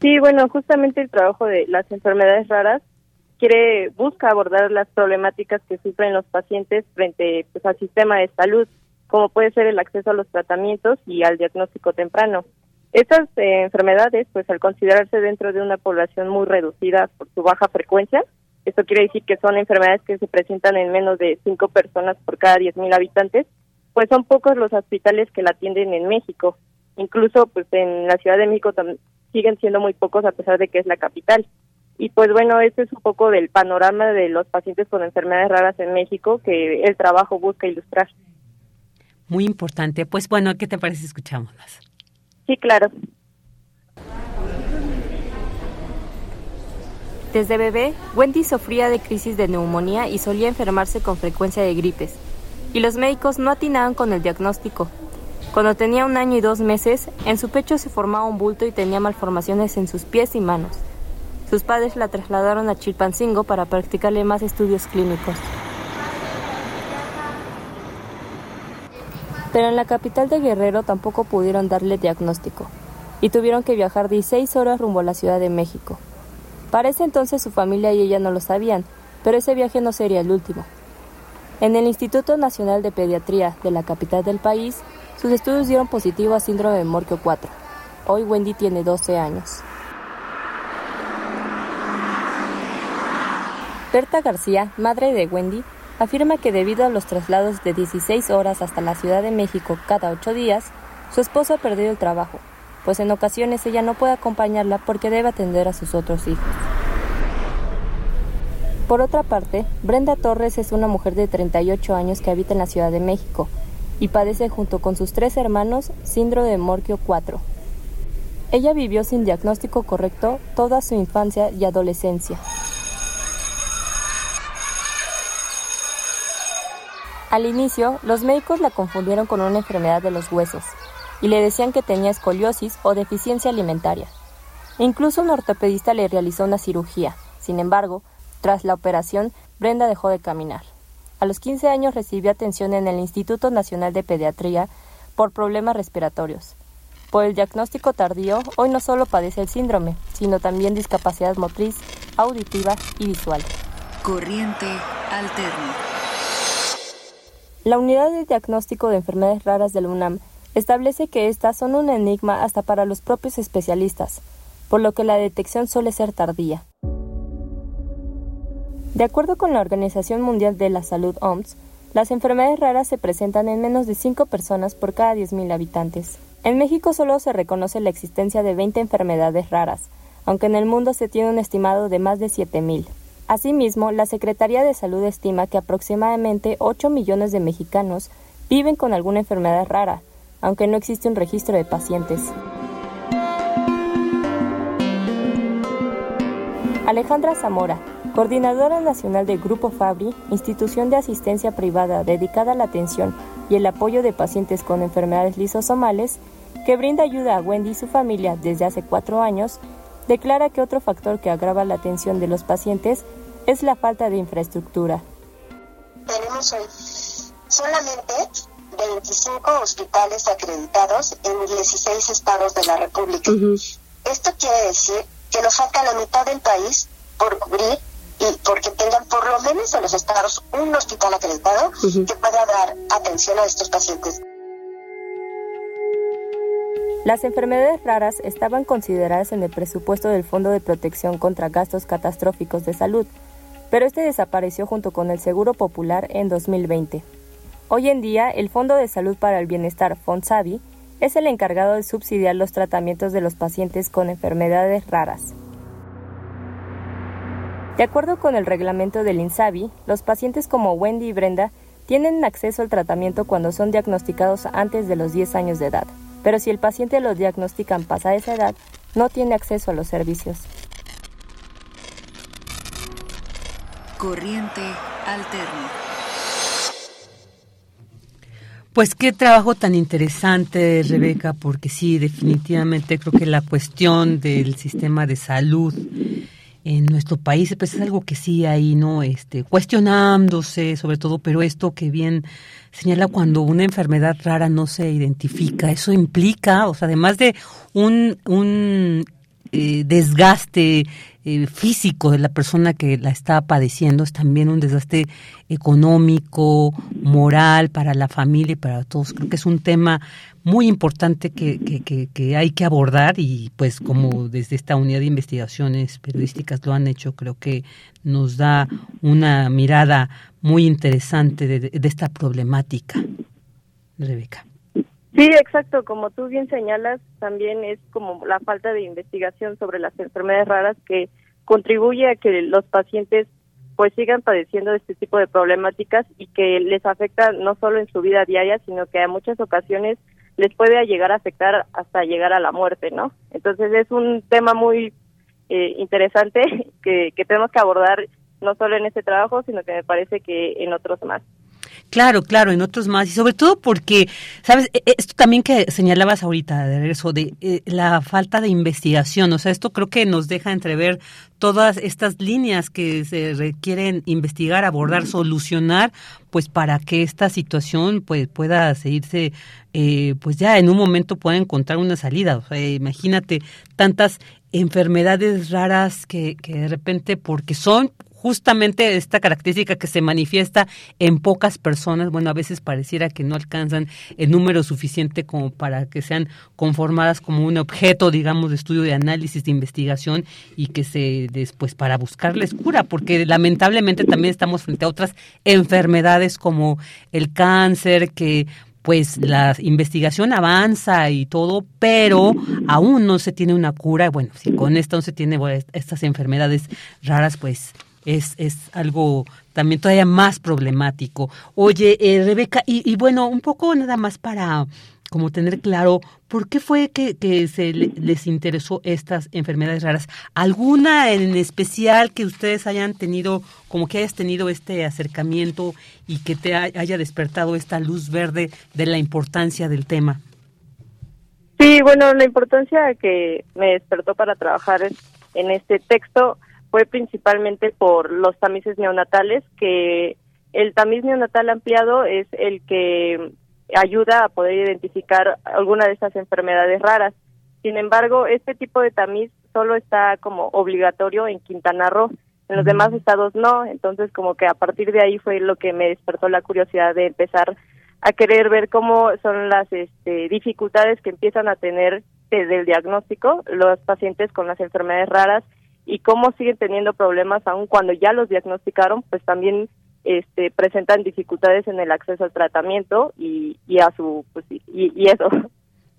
Sí, bueno, justamente el trabajo de las enfermedades raras quiere busca abordar las problemáticas que sufren los pacientes frente pues, al sistema de salud, como puede ser el acceso a los tratamientos y al diagnóstico temprano. Estas eh, enfermedades, pues al considerarse dentro de una población muy reducida por su baja frecuencia, esto quiere decir que son enfermedades que se presentan en menos de cinco personas por cada 10.000 habitantes, pues son pocos los hospitales que la atienden en México. Incluso pues en la Ciudad de México siguen siendo muy pocos a pesar de que es la capital. Y pues bueno, este es un poco del panorama de los pacientes con enfermedades raras en México que el trabajo busca ilustrar. Muy importante. Pues bueno, ¿qué te parece? Escuchámoslas. Sí, claro. Desde bebé, Wendy sufría de crisis de neumonía y solía enfermarse con frecuencia de gripes. Y los médicos no atinaban con el diagnóstico. Cuando tenía un año y dos meses, en su pecho se formaba un bulto y tenía malformaciones en sus pies y manos. Sus padres la trasladaron a Chilpancingo para practicarle más estudios clínicos. Pero en la capital de Guerrero tampoco pudieron darle diagnóstico y tuvieron que viajar 16 horas rumbo a la Ciudad de México. Para ese entonces su familia y ella no lo sabían, pero ese viaje no sería el último. En el Instituto Nacional de Pediatría de la capital del país, sus estudios dieron positivo a síndrome de Morquio 4. Hoy Wendy tiene 12 años. Berta García, madre de Wendy, afirma que debido a los traslados de 16 horas hasta la Ciudad de México cada ocho días, su esposo ha perdido el trabajo, pues en ocasiones ella no puede acompañarla porque debe atender a sus otros hijos. Por otra parte, Brenda Torres es una mujer de 38 años que habita en la Ciudad de México y padece junto con sus tres hermanos síndrome de Morquio 4. Ella vivió sin diagnóstico correcto toda su infancia y adolescencia. Al inicio, los médicos la confundieron con una enfermedad de los huesos y le decían que tenía escoliosis o deficiencia alimentaria. Incluso un ortopedista le realizó una cirugía. Sin embargo, tras la operación, Brenda dejó de caminar. A los 15 años recibió atención en el Instituto Nacional de Pediatría por problemas respiratorios. Por el diagnóstico tardío, hoy no solo padece el síndrome, sino también discapacidad motriz, auditiva y visual. Corriente alterna. La Unidad de Diagnóstico de Enfermedades Raras de la UNAM establece que estas son un enigma hasta para los propios especialistas, por lo que la detección suele ser tardía. De acuerdo con la Organización Mundial de la Salud OMS, las enfermedades raras se presentan en menos de 5 personas por cada 10.000 habitantes. En México solo se reconoce la existencia de 20 enfermedades raras, aunque en el mundo se tiene un estimado de más de 7.000. Asimismo, la Secretaría de Salud estima que aproximadamente 8 millones de mexicanos viven con alguna enfermedad rara, aunque no existe un registro de pacientes. Alejandra Zamora, coordinadora nacional del Grupo Fabri, institución de asistencia privada dedicada a la atención y el apoyo de pacientes con enfermedades lisosomales, que brinda ayuda a Wendy y su familia desde hace cuatro años, declara que otro factor que agrava la atención de los pacientes es la falta de infraestructura. Tenemos hoy solamente 25 hospitales acreditados en 16 estados de la República. Esto quiere decir que nos falta la mitad del país por cubrir y porque tengan por lo menos en los estados un hospital acreditado que pueda dar atención a estos pacientes. Las enfermedades raras estaban consideradas en el presupuesto del Fondo de Protección contra Gastos Catastróficos de Salud, pero este desapareció junto con el Seguro Popular en 2020. Hoy en día, el Fondo de Salud para el Bienestar, FONSAVI, es el encargado de subsidiar los tratamientos de los pacientes con enfermedades raras. De acuerdo con el reglamento del INSABI, los pacientes como Wendy y Brenda tienen acceso al tratamiento cuando son diagnosticados antes de los 10 años de edad, pero si el paciente lo diagnostican pasada esa edad, no tiene acceso a los servicios. Corriente alterna. Pues qué trabajo tan interesante, Rebeca, porque sí, definitivamente creo que la cuestión del sistema de salud en nuestro país, pues es algo que sí hay, ¿no? Este, cuestionándose sobre todo, pero esto que bien señala cuando una enfermedad rara no se identifica, eso implica, o sea, además de un, un eh, desgaste eh, físico de la persona que la está padeciendo, es también un desgaste económico, moral para la familia y para todos. Creo que es un tema muy importante que, que, que, hay que abordar y pues como desde esta unidad de investigaciones periodísticas lo han hecho, creo que nos da una mirada muy interesante de, de esta problemática. Rebeca. Sí, exacto. Como tú bien señalas, también es como la falta de investigación sobre las enfermedades raras que contribuye a que los pacientes pues sigan padeciendo de este tipo de problemáticas y que les afecta no solo en su vida diaria, sino que a muchas ocasiones les puede llegar a afectar hasta llegar a la muerte, ¿no? Entonces es un tema muy eh, interesante *laughs* que, que tenemos que abordar no solo en este trabajo, sino que me parece que en otros más. Claro, claro, en otros más. Y sobre todo porque, ¿sabes? E, e, esto también que señalabas ahorita, de eso, de eh, la falta de investigación. O sea, esto creo que nos deja entrever todas estas líneas que se requieren investigar, abordar, solucionar, pues para que esta situación pues pueda seguirse, eh, pues ya en un momento pueda encontrar una salida. O sea, imagínate tantas enfermedades raras que, que de repente, porque son justamente esta característica que se manifiesta en pocas personas, bueno, a veces pareciera que no alcanzan el número suficiente como para que sean conformadas como un objeto, digamos, de estudio, de análisis, de investigación y que se después para buscarles cura, porque lamentablemente también estamos frente a otras enfermedades como el cáncer, que pues la investigación avanza y todo, pero aún no se tiene una cura. Bueno, si con esto no se tiene estas enfermedades raras, pues es, es algo también todavía más problemático. Oye, eh, Rebeca, y, bueno, un poco nada más para como tener claro por qué fue que, que se les interesó estas enfermedades raras. ¿Alguna en especial que ustedes hayan tenido, como que hayas tenido este acercamiento y que te haya despertado esta luz verde de la importancia del tema? Sí, bueno, la importancia que me despertó para trabajar en este texto fue principalmente por los tamices neonatales, que el tamiz neonatal ampliado es el que ayuda a poder identificar alguna de estas enfermedades raras. Sin embargo, este tipo de tamiz solo está como obligatorio en Quintana Roo, en los demás estados no, entonces como que a partir de ahí fue lo que me despertó la curiosidad de empezar a querer ver cómo son las este, dificultades que empiezan a tener desde el diagnóstico los pacientes con las enfermedades raras y cómo siguen teniendo problemas aun cuando ya los diagnosticaron, pues también este, presentan dificultades en el acceso al tratamiento y, y a su pues, y, y eso.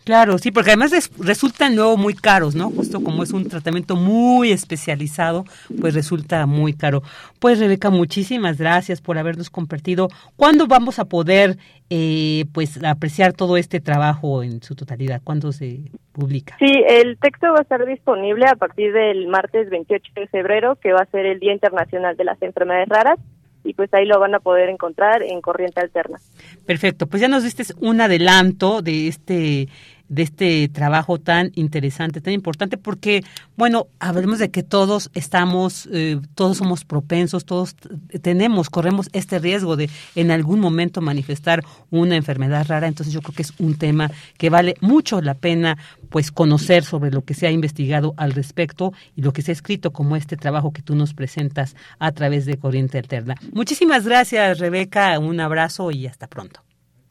Claro, sí, porque además resultan luego muy caros, ¿no? Justo como es un tratamiento muy especializado, pues resulta muy caro. Pues Rebeca, muchísimas gracias por habernos compartido. ¿Cuándo vamos a poder, eh, pues, apreciar todo este trabajo en su totalidad? ¿Cuándo se publica? Sí, el texto va a estar disponible a partir del martes 28 de febrero, que va a ser el Día Internacional de las Enfermedades Raras y pues ahí lo van a poder encontrar en Corriente Alterna. Perfecto, pues ya nos diste un adelanto de este de este trabajo tan interesante, tan importante, porque, bueno, hablemos de que todos estamos, eh, todos somos propensos, todos tenemos, corremos este riesgo de en algún momento manifestar una enfermedad rara, entonces yo creo que es un tema que vale mucho la pena, pues, conocer sobre lo que se ha investigado al respecto y lo que se ha escrito como este trabajo que tú nos presentas a través de Corriente Alterna. Muchísimas gracias, Rebeca, un abrazo y hasta pronto.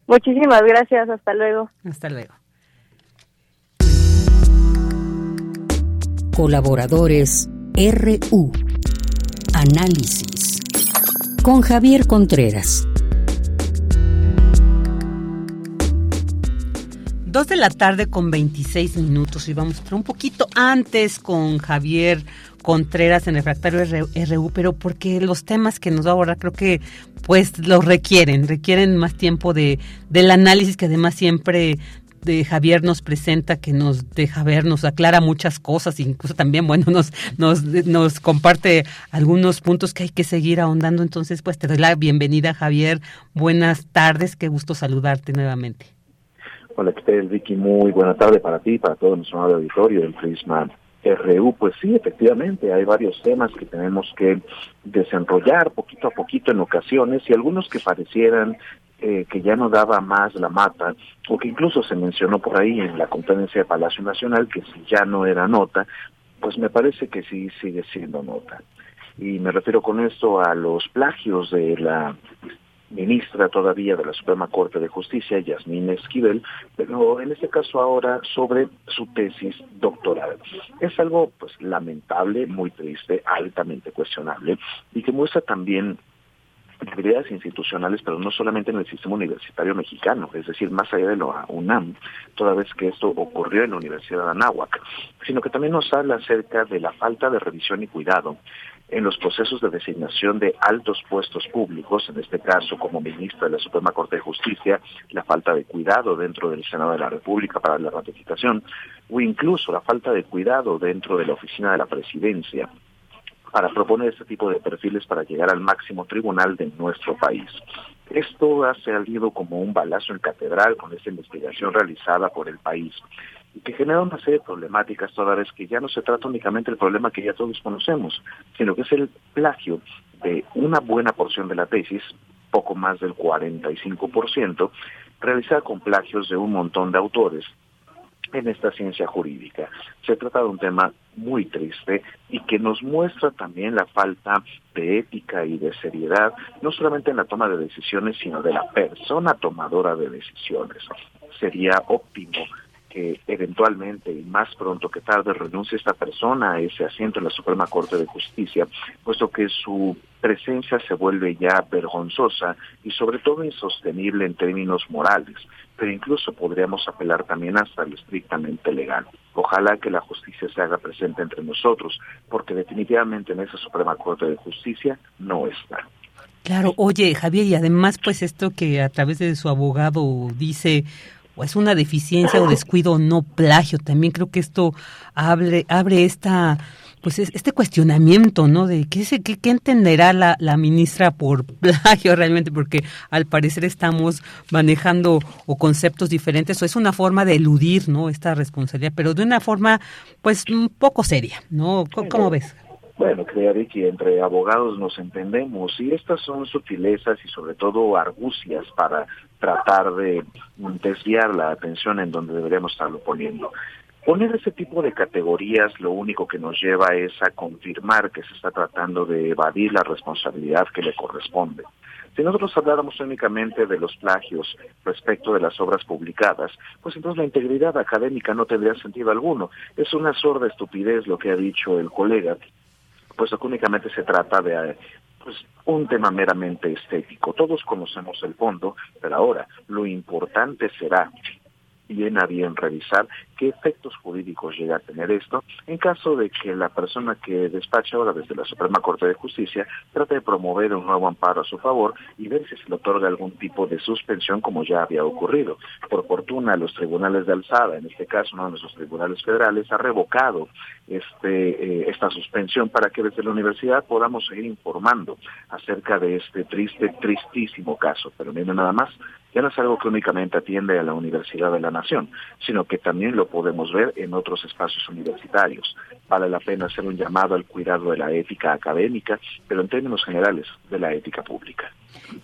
Muchísimas gracias, hasta luego. Hasta luego. Colaboradores RU. Análisis. Con Javier Contreras. Dos de la tarde con 26 minutos y vamos estar un poquito antes con Javier Contreras en Refractario RU, pero porque los temas que nos va a abordar creo que pues los requieren, requieren más tiempo de del análisis que además siempre de Javier nos presenta, que nos deja ver, nos aclara muchas cosas, incluso también, bueno, nos, nos, nos comparte algunos puntos que hay que seguir ahondando. Entonces, pues te doy la bienvenida, Javier. Buenas tardes, qué gusto saludarte nuevamente. Hola, ¿qué tal, Vicky? Muy buena tarde para ti, para todo nuestro auditorio del Prisma RU. Pues sí, efectivamente, hay varios temas que tenemos que desenrollar poquito a poquito en ocasiones y algunos que parecieran eh, que ya no daba más la mata, o que incluso se mencionó por ahí en la conferencia de Palacio Nacional que si ya no era nota, pues me parece que sí sigue siendo nota. Y me refiero con esto a los plagios de la ministra todavía de la Suprema Corte de Justicia, Yasmín Esquivel, pero en este caso ahora sobre su tesis doctoral. Es algo pues lamentable, muy triste, altamente cuestionable y que muestra también debilidades institucionales, pero no solamente en el sistema universitario mexicano, es decir, más allá de lo UNAM, toda vez que esto ocurrió en la Universidad de Anáhuac, sino que también nos habla acerca de la falta de revisión y cuidado en los procesos de designación de altos puestos públicos, en este caso como ministra de la Suprema Corte de Justicia, la falta de cuidado dentro del Senado de la República para la ratificación, o incluso la falta de cuidado dentro de la oficina de la presidencia para proponer este tipo de perfiles para llegar al máximo tribunal de nuestro país. Esto ha salido como un balazo en catedral con esta investigación realizada por el país y que genera una serie de problemáticas toda vez que ya no se trata únicamente del problema que ya todos conocemos, sino que es el plagio de una buena porción de la tesis, poco más del 45%, realizada con plagios de un montón de autores en esta ciencia jurídica. Se trata de un tema muy triste y que nos muestra también la falta de ética y de seriedad, no solamente en la toma de decisiones, sino de la persona tomadora de decisiones. Sería óptimo que eventualmente y más pronto que tarde renuncie esta persona a ese asiento en la Suprema Corte de Justicia, puesto que su presencia se vuelve ya vergonzosa y sobre todo insostenible en términos morales, pero incluso podríamos apelar también hasta lo estrictamente legal. Ojalá que la justicia se haga presente entre nosotros, porque definitivamente en esa Suprema Corte de Justicia no está. Claro, oye Javier, y además pues esto que a través de su abogado dice o es una deficiencia o descuido no plagio. También creo que esto abre, abre esta pues este cuestionamiento, ¿no? De qué, se, qué, qué entenderá la, la, ministra por *laughs* plagio realmente, porque al parecer estamos manejando o conceptos diferentes, o es una forma de eludir, ¿no? Esta responsabilidad, pero de una forma, pues, un poco seria, ¿no? ¿Cómo, ves? Bueno, creo que entre abogados nos entendemos y estas son sutilezas y sobre todo argucias para tratar de desviar la atención en donde deberíamos estarlo poniendo. Poner ese tipo de categorías lo único que nos lleva es a confirmar que se está tratando de evadir la responsabilidad que le corresponde. Si nosotros habláramos únicamente de los plagios respecto de las obras publicadas, pues entonces la integridad académica no tendría sentido alguno. Es una sorda estupidez lo que ha dicho el colega, pues únicamente se trata de pues un tema meramente estético. Todos conocemos el fondo, pero ahora lo importante será bien a bien revisar qué efectos jurídicos llega a tener esto en caso de que la persona que despacha ahora desde la Suprema Corte de Justicia trate de promover un nuevo amparo a su favor y ver si se le otorga algún tipo de suspensión como ya había ocurrido. Por fortuna, los tribunales de alzada, en este caso uno de nuestros tribunales federales, ha revocado este, eh, esta suspensión para que desde la universidad podamos seguir informando acerca de este triste, tristísimo caso. Pero miren nada más, ya no es algo que únicamente atiende a la Universidad de la Nación, sino que también lo podemos ver en otros espacios universitarios. Vale la pena hacer un llamado al cuidado de la ética académica, pero en términos generales de la ética pública.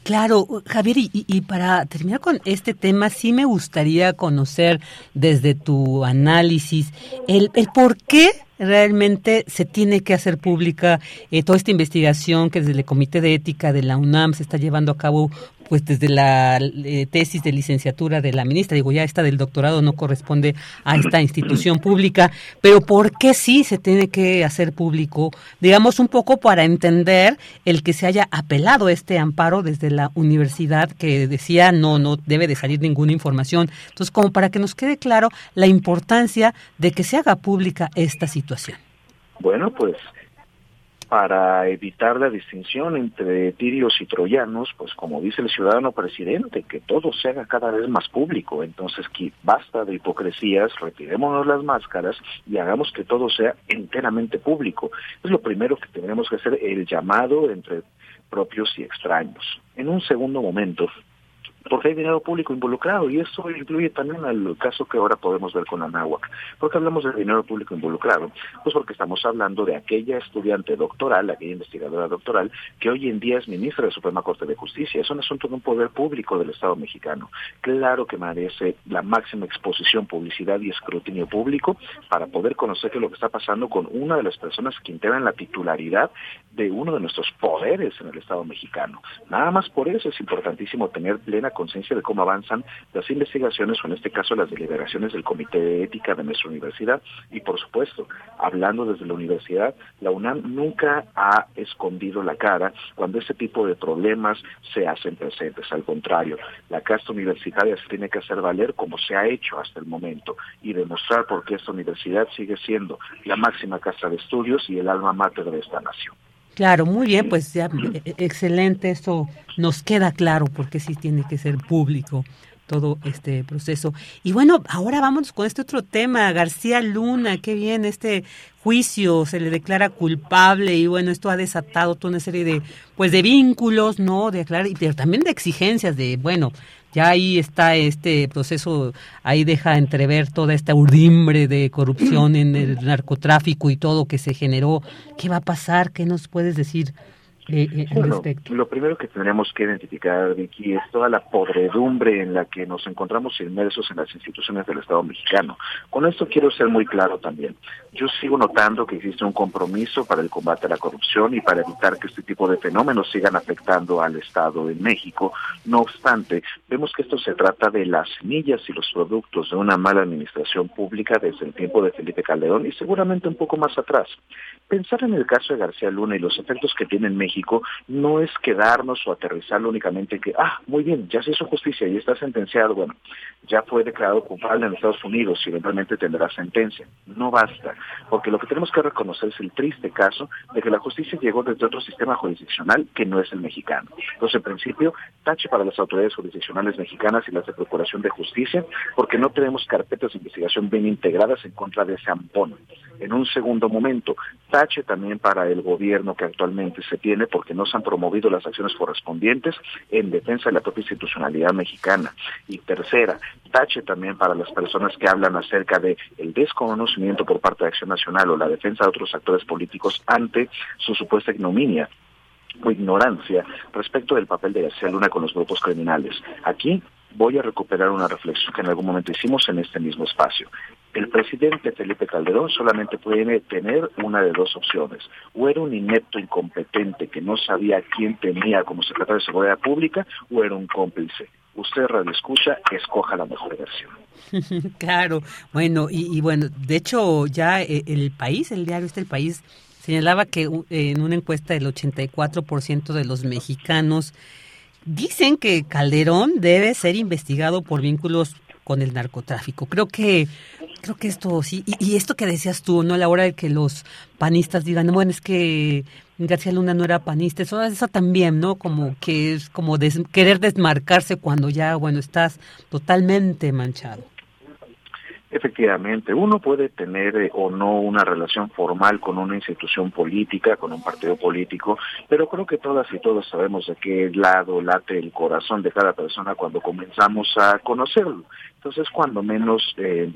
Claro, Javier, y, para terminar con este tema, sí me gustaría conocer desde tu análisis el, el por qué realmente se tiene que hacer pública eh, toda esta investigación que desde el Comité de Ética de la UNAM se está llevando a cabo pues desde la eh, tesis de licenciatura de la ministra, digo, ya esta del doctorado no corresponde a esta *clears throat* institución pública, pero ¿por qué sí se tiene que hacer público? Digamos un poco para entender el que se haya apelado este amparo desde la universidad que decía no, no debe de salir ninguna información. Entonces, como para que nos quede claro la importancia de que se haga pública esta situación. Bueno, pues para evitar la distinción entre tirios y troyanos, pues como dice el ciudadano presidente, que todo se haga cada vez más público. Entonces, que basta de hipocresías, retirémonos las máscaras y hagamos que todo sea enteramente público. Es lo primero que tenemos que hacer, el llamado entre propios y extraños. En un segundo momento, porque hay dinero público involucrado y eso incluye también al caso que ahora podemos ver con Anáhuac. ¿Por qué hablamos de dinero público involucrado? Pues porque estamos hablando de aquella estudiante doctoral, aquella investigadora doctoral, que hoy en día es ministra de la Suprema Corte de Justicia. Es un asunto de un poder público del Estado mexicano. Claro que merece la máxima exposición, publicidad y escrutinio público para poder conocer qué es lo que está pasando con una de las personas que integran la titularidad de uno de nuestros poderes en el Estado mexicano. Nada más por eso es importantísimo tener plena conciencia de cómo avanzan las investigaciones o en este caso las deliberaciones del Comité de Ética de nuestra universidad. Y por supuesto, hablando desde la universidad, la UNAM nunca ha escondido la cara cuando este tipo de problemas se hacen presentes. Al contrario, la casta universitaria se tiene que hacer valer como se ha hecho hasta el momento y demostrar por qué esta universidad sigue siendo la máxima casa de estudios y el alma mater de esta nación. Claro, muy bien, pues ya e, excelente, esto nos queda claro porque sí tiene que ser público todo este proceso. Y bueno, ahora vamos con este otro tema, García Luna, qué bien, este juicio se le declara culpable y bueno, esto ha desatado toda una serie de pues de vínculos, ¿no? De aclarar, pero también de exigencias de, bueno, ya ahí está este proceso, ahí deja entrever toda esta urdimbre de corrupción en el narcotráfico y todo que se generó. ¿Qué va a pasar? ¿Qué nos puedes decir? Eh, eh, bueno, lo primero que tendríamos que identificar, Vicky, es toda la podredumbre en la que nos encontramos inmersos en las instituciones del Estado mexicano. Con esto quiero ser muy claro también. Yo sigo notando que existe un compromiso para el combate a la corrupción y para evitar que este tipo de fenómenos sigan afectando al Estado en México. No obstante, vemos que esto se trata de las semillas y los productos de una mala administración pública desde el tiempo de Felipe Calderón y seguramente un poco más atrás. Pensar en el caso de García Luna y los efectos que tiene en México no es quedarnos o aterrizarlo únicamente en que, ah, muy bien, ya se hizo justicia y está sentenciado, bueno, ya fue declarado culpable en Estados Unidos y eventualmente tendrá sentencia. No basta, porque lo que tenemos que reconocer es el triste caso de que la justicia llegó desde otro sistema jurisdiccional que no es el mexicano. Entonces, en principio, tache para las autoridades jurisdiccionales mexicanas y las de Procuración de Justicia, porque no tenemos carpetas de investigación bien integradas en contra de ese ampón. En un segundo momento, tache también para el gobierno que actualmente se tiene porque no se han promovido las acciones correspondientes en defensa de la propia institucionalidad mexicana. Y tercera, tache también para las personas que hablan acerca de el desconocimiento por parte de Acción Nacional o la defensa de otros actores políticos ante su supuesta ignominia o ignorancia respecto del papel de García Luna con los grupos criminales. Aquí voy a recuperar una reflexión que en algún momento hicimos en este mismo espacio. El presidente Felipe Calderón solamente puede tener una de dos opciones. O era un inepto incompetente que no sabía quién tenía como secretario de Seguridad Pública, o era un cómplice. Usted radio escucha, escoja la mejor versión. *laughs* claro, bueno, y, bueno, de hecho ya eh, el país, el diario este El País, señalaba que en una encuesta el 84% de los mexicanos dicen que Calderón debe ser investigado por vínculos con el narcotráfico. Creo que creo que esto sí y, esto que decías tú, no a la hora de que los panistas digan, bueno, es que García Luna no era panista, eso, eso también, ¿no? Como que es como querer desmarcarse cuando ya, bueno, estás totalmente manchado. Efectivamente, uno puede tener eh, o no una relación formal con una institución política, con un partido político, pero creo que todas y todos sabemos de qué lado late el corazón de cada persona cuando comenzamos a conocerlo. Entonces, cuando menos eh,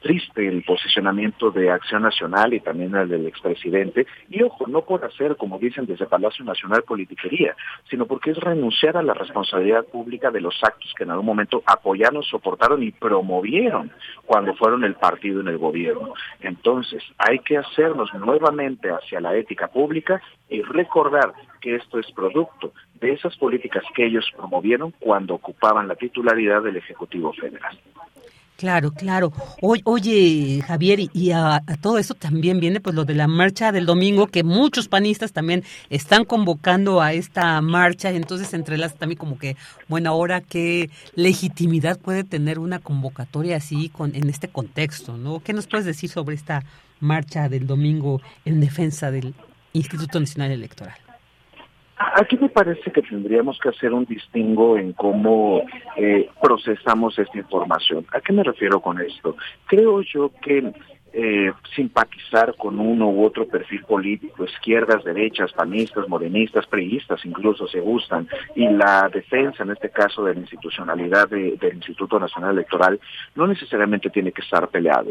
triste el posicionamiento de Acción Nacional y también el del expresidente. Y ojo, no por hacer, como dicen desde Palacio Nacional, politiquería, sino porque es renunciar a la responsabilidad pública de los actos que en algún momento apoyaron, soportaron y promovieron cuando fueron el partido en el gobierno. Entonces, hay que hacernos nuevamente hacia la ética pública y recordar que esto es producto de esas políticas que ellos promovieron cuando ocupaban la titularidad del Ejecutivo Federal. Claro, claro. oye, Javier, y a, todo eso también viene pues lo de la marcha del domingo, que muchos panistas también están convocando a esta marcha, entonces entre las también como que, bueno, ahora qué legitimidad puede tener una convocatoria así con en este contexto, ¿no? ¿Qué nos puedes decir sobre esta marcha del domingo en defensa del Instituto Nacional Electoral? Aquí me parece que tendríamos que hacer un distingo en cómo eh, procesamos esta información. ¿A qué me refiero con esto? Creo yo que eh, simpatizar con uno u otro perfil político, izquierdas, derechas, panistas, morenistas, priistas, incluso se gustan, y la defensa, en este caso, de la institucionalidad del Instituto Nacional Electoral, no necesariamente tiene que estar peleado.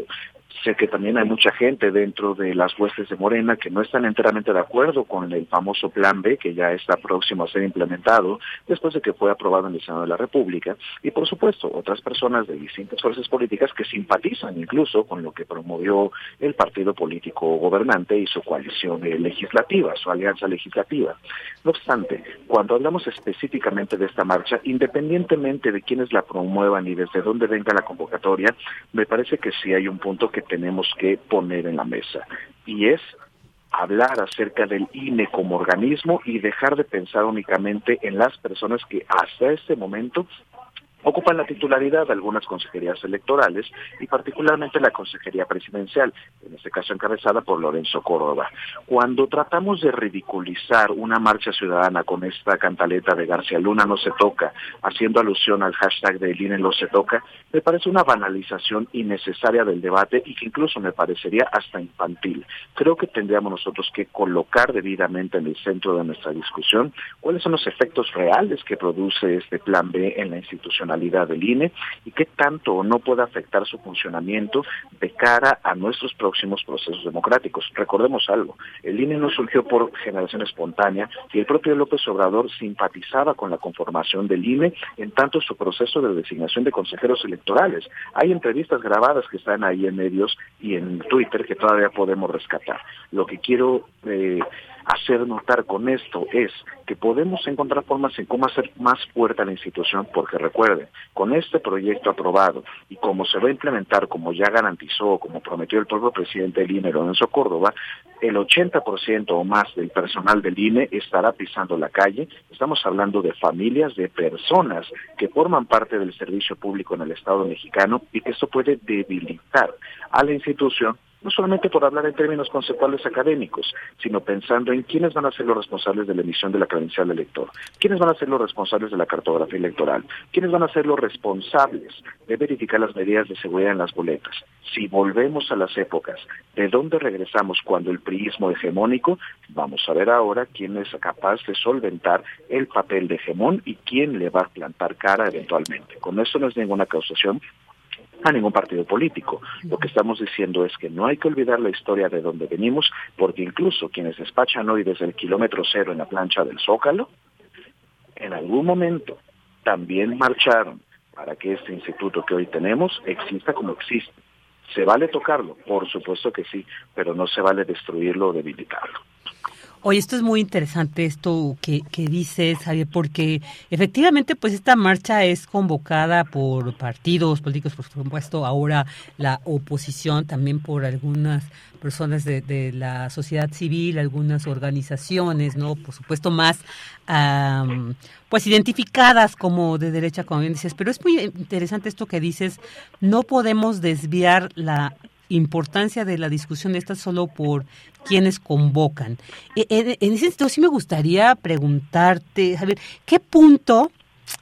Sé que también hay mucha gente dentro de las huestes de Morena que no están enteramente de acuerdo con el famoso Plan B que ya está próximo a ser implementado después de que fue aprobado en el Senado de la República. Y por supuesto, otras personas de distintas fuerzas políticas que simpatizan incluso con lo que promovió el partido político gobernante y su coalición legislativa, su alianza legislativa. No obstante, cuando hablamos específicamente de esta marcha, independientemente de quienes la promuevan y desde dónde venga la convocatoria, me parece que sí hay un punto que tenemos que poner en la mesa y es hablar acerca del INE como organismo y dejar de pensar únicamente en las personas que hasta este momento ocupan la titularidad de algunas consejerías electorales y particularmente la consejería presidencial, en este caso encabezada por Lorenzo Córdoba. Cuando tratamos de ridiculizar una marcha ciudadana con esta cantaleta de García Luna no se toca, haciendo alusión al hashtag de INE no se toca, me parece una banalización innecesaria del debate y que incluso me parecería hasta infantil. Creo que tendríamos nosotros que colocar debidamente en el centro de nuestra discusión cuáles son los efectos reales que produce este plan B en la institución del INE y qué tanto o no puede afectar su funcionamiento de cara a nuestros próximos procesos democráticos. Recordemos algo, el INE no surgió por generación espontánea y el propio López Obrador simpatizaba con la conformación del INE en tanto su proceso de designación de consejeros electorales. Hay entrevistas grabadas que están ahí en medios y en Twitter que todavía podemos rescatar. Lo que quiero eh, hacer notar con esto es que podemos encontrar formas en cómo hacer más fuerte a la institución, porque recuerden, con este proyecto aprobado y como se va a implementar, como ya garantizó, como prometió el propio presidente del INE, Lorenzo Córdoba, el 80% o más del personal del INE estará pisando la calle. Estamos hablando de familias, de personas que forman parte del servicio público en el Estado mexicano y que esto puede debilitar a la institución no solamente por hablar en términos conceptuales académicos, sino pensando en quiénes van a ser los responsables de la emisión de la credencial del elector, quiénes van a ser los responsables de la cartografía electoral, quiénes van a ser los responsables de verificar las medidas de seguridad en las boletas. Si volvemos a las épocas de dónde regresamos cuando el priismo hegemónico, vamos a ver ahora quién es capaz de solventar el papel de hegemón y quién le va a plantar cara eventualmente. Con eso no es ninguna causación, a ningún partido político. Lo que estamos diciendo es que no hay que olvidar la historia de donde venimos, porque incluso quienes despachan hoy desde el kilómetro cero en la plancha del Zócalo, en algún momento también marcharon para que este instituto que hoy tenemos exista como existe. ¿Se vale tocarlo? Por supuesto que sí, pero no se vale destruirlo o debilitarlo. Oye, esto es muy interesante esto que, que dices, Javier, porque efectivamente pues esta marcha es convocada por partidos políticos, por supuesto, ahora la oposición, también por algunas personas de, de la sociedad civil, algunas organizaciones, ¿no? Por supuesto más pues identificadas como de derecha, como bien dices, pero es muy interesante esto que dices, no podemos desviar la importancia de la discusión esta solo por quienes convocan. E, e, en, ese sentido, sí me gustaría preguntarte, Javier, ¿qué punto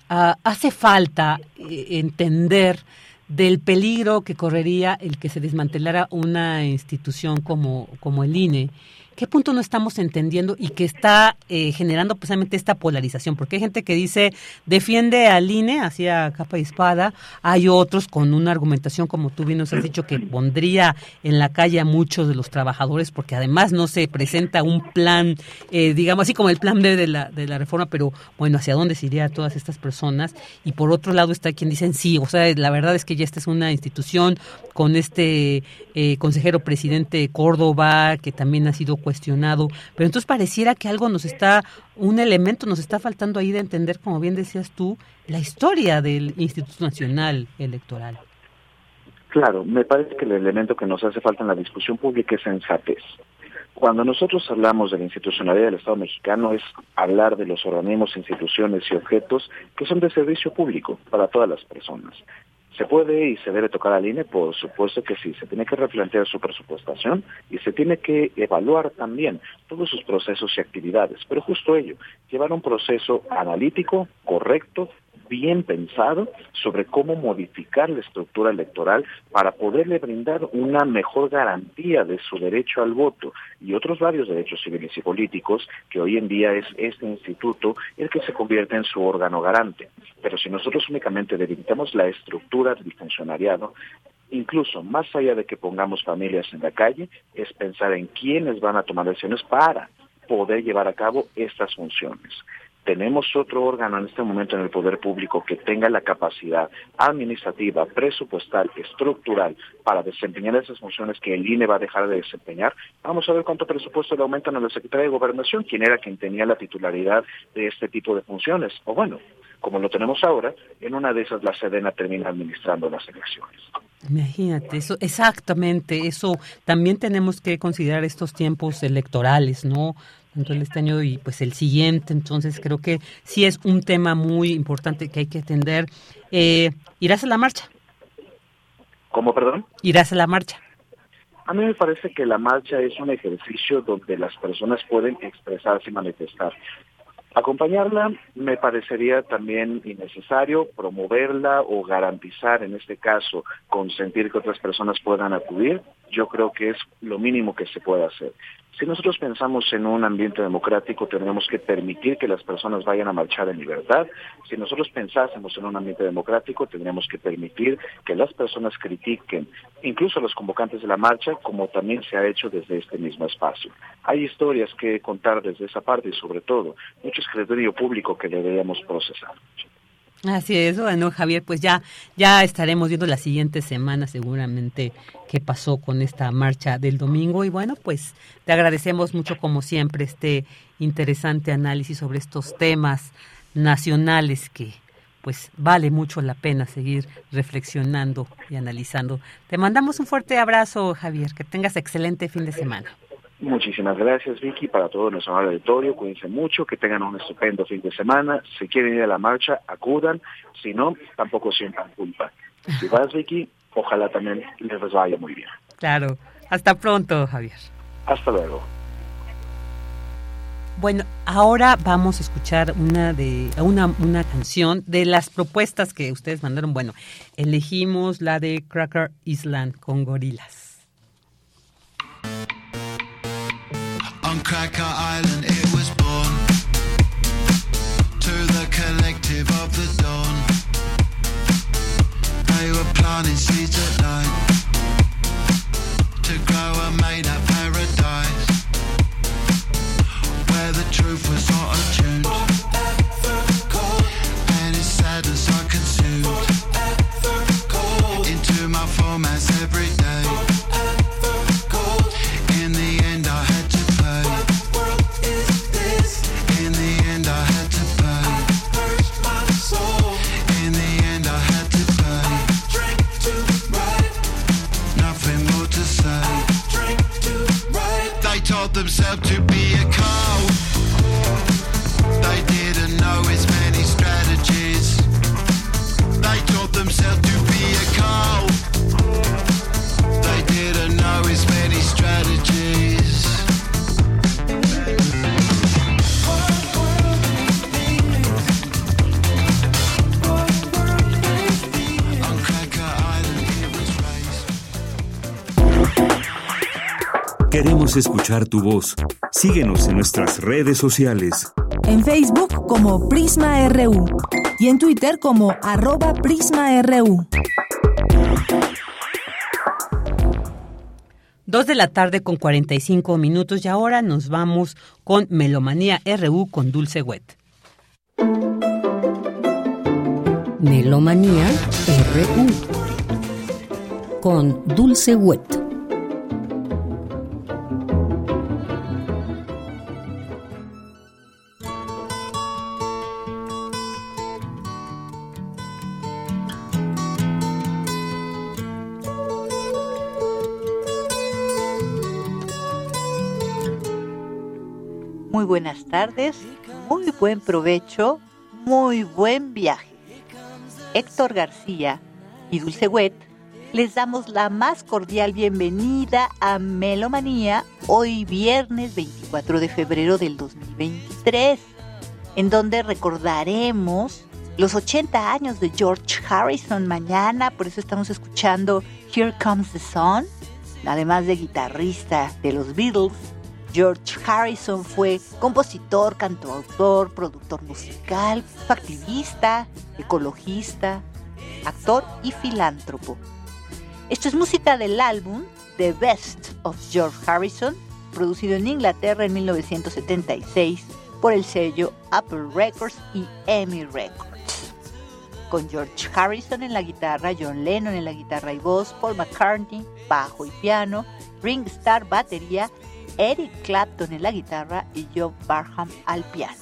ah, hace falta eh, entender del peligro que correría el que se desmantelara una institución como, como el INE? ¿Qué punto no estamos entendiendo y que está eh, generando precisamente esta polarización? Porque hay gente que dice, defiende al INE, hacia capa y espada, hay otros con una argumentación, como tú bien nos has dicho, que pondría en la calle a muchos de los trabajadores, porque además no se presenta un plan, eh, digamos así como el plan B de la, de la reforma, pero bueno, ¿hacia dónde se iría todas estas personas? Y por otro lado está quien dicen, sí, o sea, la verdad es que ya esta es una institución con este eh, consejero presidente Córdoba, que también ha sido cuestionado, pero entonces pareciera que algo nos está, un elemento nos está faltando ahí de entender, como bien decías tú, la historia del Instituto Nacional Electoral. Claro, me parece que el elemento que nos hace falta en la discusión pública es sensatez. Cuando nosotros hablamos de la institucionalidad del Estado mexicano es hablar de los organismos, instituciones y objetos que son de servicio público para todas las personas. ¿Se puede y se debe tocar al INE? Por supuesto que sí. Se tiene que replantear su presupuestación y se tiene que evaluar también todos sus procesos y actividades. Pero justo ello, llevar un proceso analítico, correcto, bien pensado sobre cómo modificar la estructura electoral para poderle brindar una mejor garantía de su derecho al voto y otros varios derechos civiles y políticos que hoy en día es este instituto el que se convierte en su órgano garante. Pero si nosotros únicamente debilitamos la estructura del funcionariado, incluso más allá de que pongamos familias en la calle, es pensar en quiénes van a tomar decisiones para poder llevar a cabo estas funciones tenemos otro órgano en este momento en el poder público que tenga la capacidad administrativa, presupuestal, estructural para desempeñar esas funciones que el INE va a dejar de desempeñar, vamos a ver cuánto presupuesto le aumentan a la Secretaría de Gobernación, quien era quien tenía la titularidad de este tipo de funciones. O bueno, como lo tenemos ahora, en una de esas la Sedena termina administrando las elecciones. Imagínate, eso exactamente, eso también tenemos que considerar estos tiempos electorales, ¿no? Entonces este año y pues el siguiente, entonces creo que sí es un tema muy importante que hay que atender. Eh, ¿Irás a la marcha? ¿Cómo, perdón? ¿Irás a la marcha? A mí me parece que la marcha es un ejercicio donde las personas pueden expresarse y manifestar. Acompañarla me parecería también innecesario, promoverla o garantizar, en este caso, consentir que otras personas puedan acudir, yo creo que es lo mínimo que se puede hacer. Si nosotros pensamos en un ambiente democrático, tendremos que permitir que las personas vayan a marchar en libertad. Si nosotros pensásemos en un ambiente democrático, tendríamos que permitir que las personas critiquen, incluso los convocantes de la marcha, como también se ha hecho desde este mismo espacio. Hay historias que contar desde esa parte y sobre todo mucho escrutinio público que deberíamos procesar. Así es, bueno, Javier, pues ya, ya estaremos viendo la siguiente semana seguramente qué pasó con esta marcha del domingo y bueno, pues te agradecemos mucho como siempre este interesante análisis sobre estos temas nacionales que pues vale mucho la pena seguir reflexionando y analizando. Te mandamos un fuerte abrazo, Javier, que tengas excelente fin de semana. Muchísimas gracias, Vicky, para todo nuestro auditorio. Cuídense mucho, que tengan un estupendo fin de semana. Si quieren ir a la marcha, acudan. Si no, tampoco sientan culpa. Si vas, Vicky, ojalá también les vaya muy bien. Claro. Hasta pronto, Javier. Hasta luego. Bueno, ahora vamos a escuchar una de una, una canción de las propuestas que ustedes mandaron. Bueno, elegimos la de Cracker Island con gorilas. Cracker Island it was born. To the collective of the dawn. They were planting seeds at night. To grow a made up up to be Queremos escuchar tu voz. Síguenos en nuestras redes sociales. En Facebook como Prisma RU y en Twitter como arroba PrismaRU. Dos de la tarde con 45 minutos y ahora nos vamos con Melomanía RU con Dulce Wet. Melomanía RU con Dulce Wet. Buenas tardes, muy buen provecho, muy buen viaje. Héctor García y Dulce Wet les damos la más cordial bienvenida a Melomanía hoy viernes 24 de febrero del 2023, en donde recordaremos los 80 años de George Harrison mañana, por eso estamos escuchando Here Comes the Sun, además de guitarrista de los Beatles. George Harrison fue compositor, cantautor, productor musical, activista, ecologista, actor y filántropo. Esto es música del álbum The Best of George Harrison, producido en Inglaterra en 1976 por el sello Apple Records y EMI Records. Con George Harrison en la guitarra, John Lennon en la guitarra y voz, Paul McCartney, bajo y piano, Ring Starr batería, Eric Clapton en la guitarra y John Barham al piano.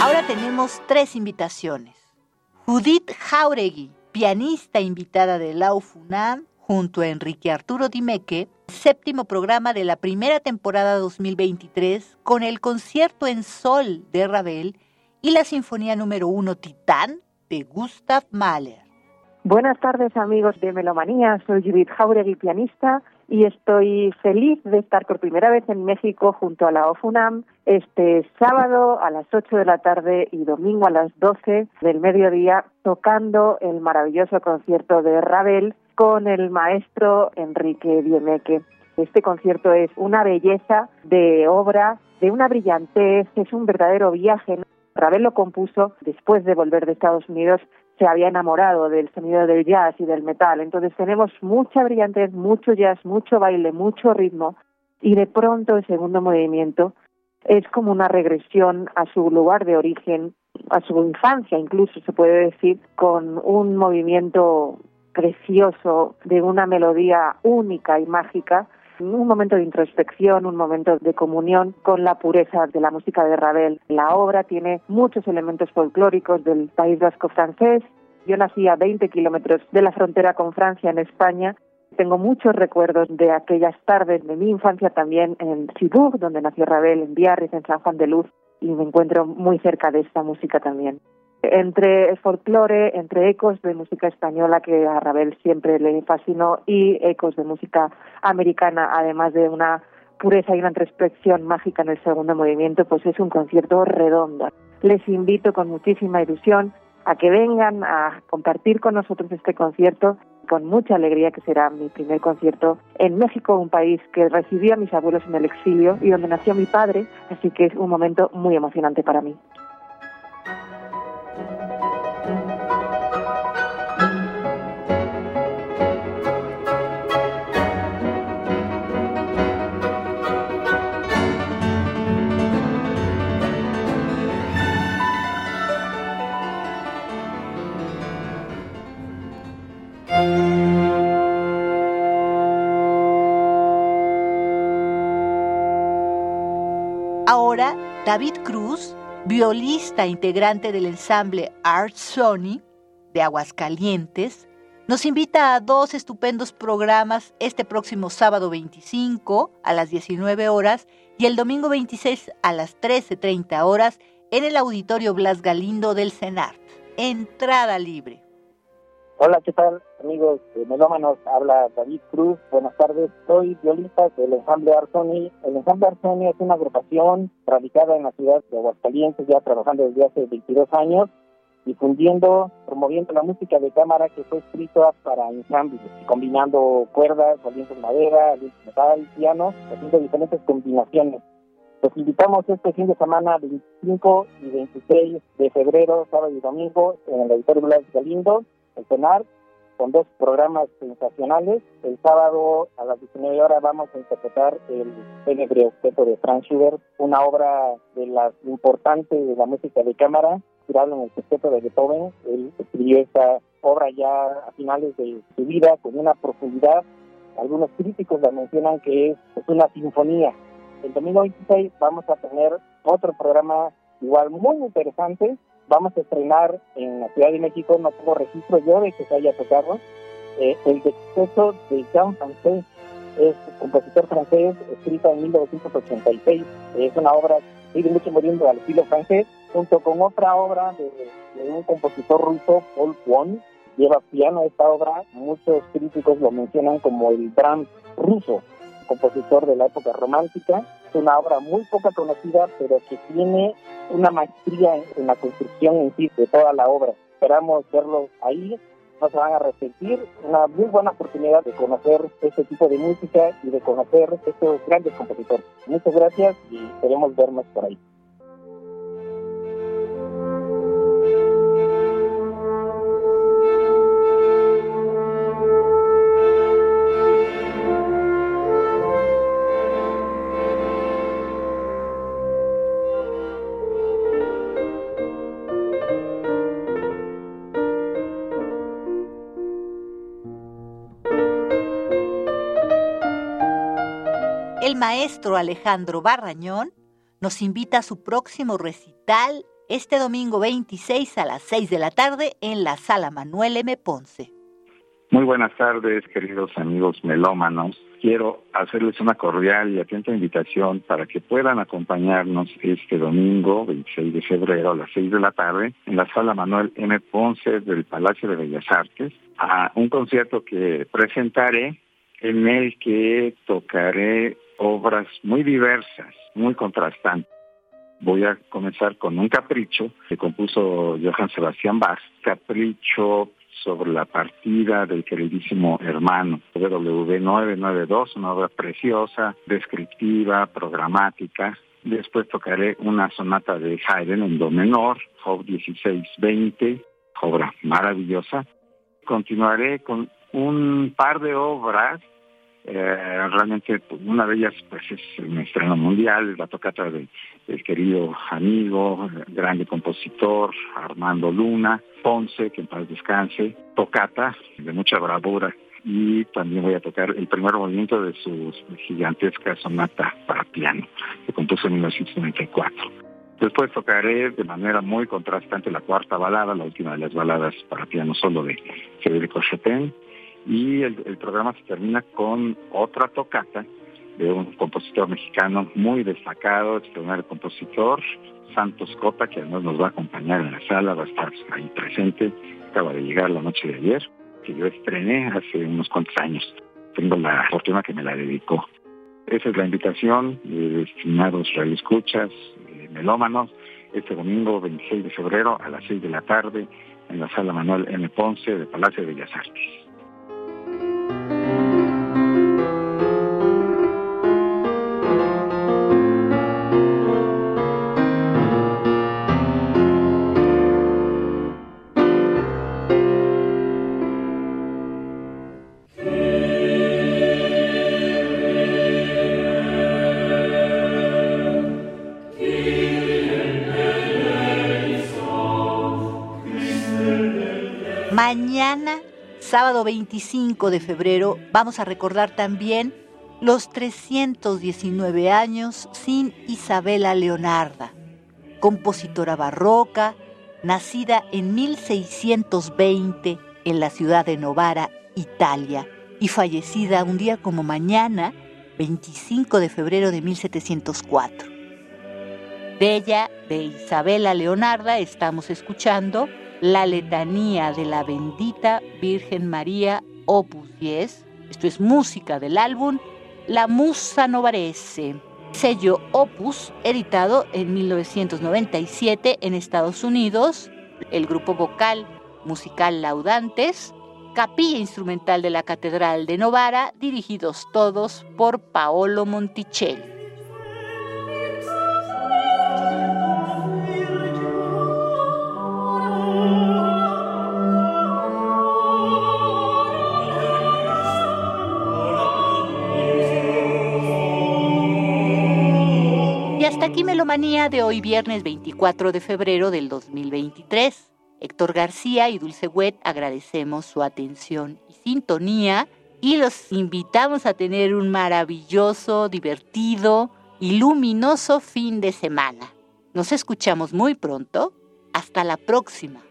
Ahora tenemos tres invitaciones. Judith Jauregui, pianista invitada de la UFUNAM, junto a Enrique Arturo Dimeque, séptimo programa de la primera temporada 2023 con el concierto en sol de Ravel y la sinfonía número uno Titán de Gustav Mahler. Buenas tardes amigos de Melomanía, soy Judith Jauregui, pianista, y estoy feliz de estar por primera vez en México junto a la OFUNAM este sábado a las 8 de la tarde y domingo a las 12 del mediodía tocando el maravilloso concierto de Ravel con el maestro Enrique Diemeque. Este concierto es una belleza de obra, de una brillantez, es un verdadero viaje. Ravel lo compuso después de volver de Estados Unidos se había enamorado del sonido del jazz y del metal. Entonces tenemos mucha brillantez, mucho jazz, mucho baile, mucho ritmo y de pronto el segundo movimiento es como una regresión a su lugar de origen, a su infancia incluso se puede decir, con un movimiento precioso de una melodía única y mágica un momento de introspección, un momento de comunión con la pureza de la música de Ravel. La obra tiene muchos elementos folclóricos del País Vasco francés. Yo nací a 20 kilómetros de la frontera con Francia en España. Tengo muchos recuerdos de aquellas tardes de mi infancia también en Cibourg, donde nació Ravel, en Biarritz, en San Juan de Luz, y me encuentro muy cerca de esta música también entre folclore, entre ecos de música española que a Ravel siempre le fascinó y ecos de música americana, además de una pureza y una introspección mágica en el segundo movimiento, pues es un concierto redondo. Les invito con muchísima ilusión a que vengan a compartir con nosotros este concierto con mucha alegría que será mi primer concierto en México, un país que recibió a mis abuelos en el exilio y donde nació mi padre, así que es un momento muy emocionante para mí. David Cruz, violista integrante del ensamble Art Sony de Aguascalientes, nos invita a dos estupendos programas este próximo sábado 25 a las 19 horas y el domingo 26 a las 13.30 horas en el Auditorio Blas Galindo del CENART. entrada libre. Hola, ¿qué tal, amigos de Melómanos? Habla David Cruz. Buenas tardes. Soy violista del ensamble Arzoni. El ensamble Arzoni es una agrupación radicada en la ciudad de Aguascalientes, ya trabajando desde hace 22 años, difundiendo, promoviendo la música de cámara que fue escrita para ensambles, combinando cuerdas, alientos de madera, alientos metal, piano, haciendo diferentes combinaciones. Los invitamos este fin de semana 25 y 26 de febrero, sábado y domingo, en el Auditorio Blas Galindo, el CENAR, con dos programas sensacionales. El sábado a las 19 horas vamos a interpretar el Fúnebre Objeto de Franz Schubert, una obra de las importantes de la música de cámara, inspirado en el Sexteto de Beethoven. Él escribió esta obra ya a finales de su vida con una profundidad. Algunos críticos la mencionan que es, es una sinfonía. El domingo 26 vamos a tener otro programa igual muy interesante, vamos a estrenar en la Ciudad de México, no tengo registro yo de que se haya tocado, eh, el Sexteto de Jean Francés, es compositor francés, escrita en 1986, es una obra sigue mucho muriendo al estilo francés, junto con otra obra de, de un compositor ruso, Paul Kwon, lleva piano esta obra, muchos críticos lo mencionan como el Brahms ruso, compositor de la época romántica, una obra muy poca conocida, pero que tiene una maestría en, la construcción en sí de toda la obra. Esperamos verlos ahí, no se van a resentir. Una muy buena oportunidad de conocer este tipo de música y de conocer estos grandes compositores. Muchas gracias y esperemos vernos por ahí. Maestro Alejandro Barrañón nos invita a su próximo recital este domingo 26 a las 6 de la tarde en la sala Manuel M. Ponce. Muy buenas tardes, queridos amigos melómanos. Quiero hacerles una cordial y atenta invitación para que puedan acompañarnos este domingo, 26 de febrero, a las 6 de la tarde, en la sala Manuel M. Ponce del Palacio de Bellas Artes, a un concierto que presentaré en el que tocaré obras muy diversas, muy contrastantes. Voy a comenzar con un capricho que compuso Johann Sebastian Bach, capricho sobre la partida del queridísimo hermano WW992, una obra preciosa, descriptiva, programática. Después tocaré una sonata de Haydn en do menor, Job 1620, obra maravillosa. Continuaré con un par de obras eh, realmente pues, una de ellas pues es un estreno mundial, la tocata de, del querido amigo, grande compositor Armando Luna, Ponce, que en paz descanse, tocata de mucha bravura y también voy a tocar el primer movimiento de su gigantesca sonata para piano, que compuso en 1994. Después tocaré de manera muy contrastante la cuarta balada, la última de las baladas para piano solo de Federico Chopin, y el, programa se termina con otra tocata de un compositor mexicano muy destacado, extraordinario compositor, Santos Cota, que además nos va a acompañar en la sala, va a estar ahí presente, acaba de llegar la noche de ayer, que yo estrené hace unos cuantos años. Tengo la fortuna que me la dedicó. Esa es la invitación, de estimados radioescuchas, eh, melómanos, este domingo 26 de febrero a las 6 de la tarde en la sala Manuel M. Ponce de Palacio de Bellas Artes. Mañana, sábado 25 de febrero, vamos a recordar también los 319 años sin Isabela Leonarda, compositora barroca, nacida en 1620 en la ciudad de Novara, Italia, y fallecida un día como mañana, 25 de febrero de 1704. De ella, de Isabela Leonarda, estamos escuchando la letanía de la bendita Virgen María, opus 10. Esto es música del álbum La Musa Novarese, sello opus, editado en 1997 en Estados Unidos. El grupo vocal musical Laudantes, capilla instrumental de la Catedral de Novara, dirigidos todos por Paolo Monticelli. Aquí Melomanía de hoy viernes 24 de febrero del 2023. Héctor García y Dulce Wet agradecemos su atención y sintonía y los invitamos a tener un maravilloso, divertido y luminoso fin de semana. Nos escuchamos muy pronto. Hasta la próxima.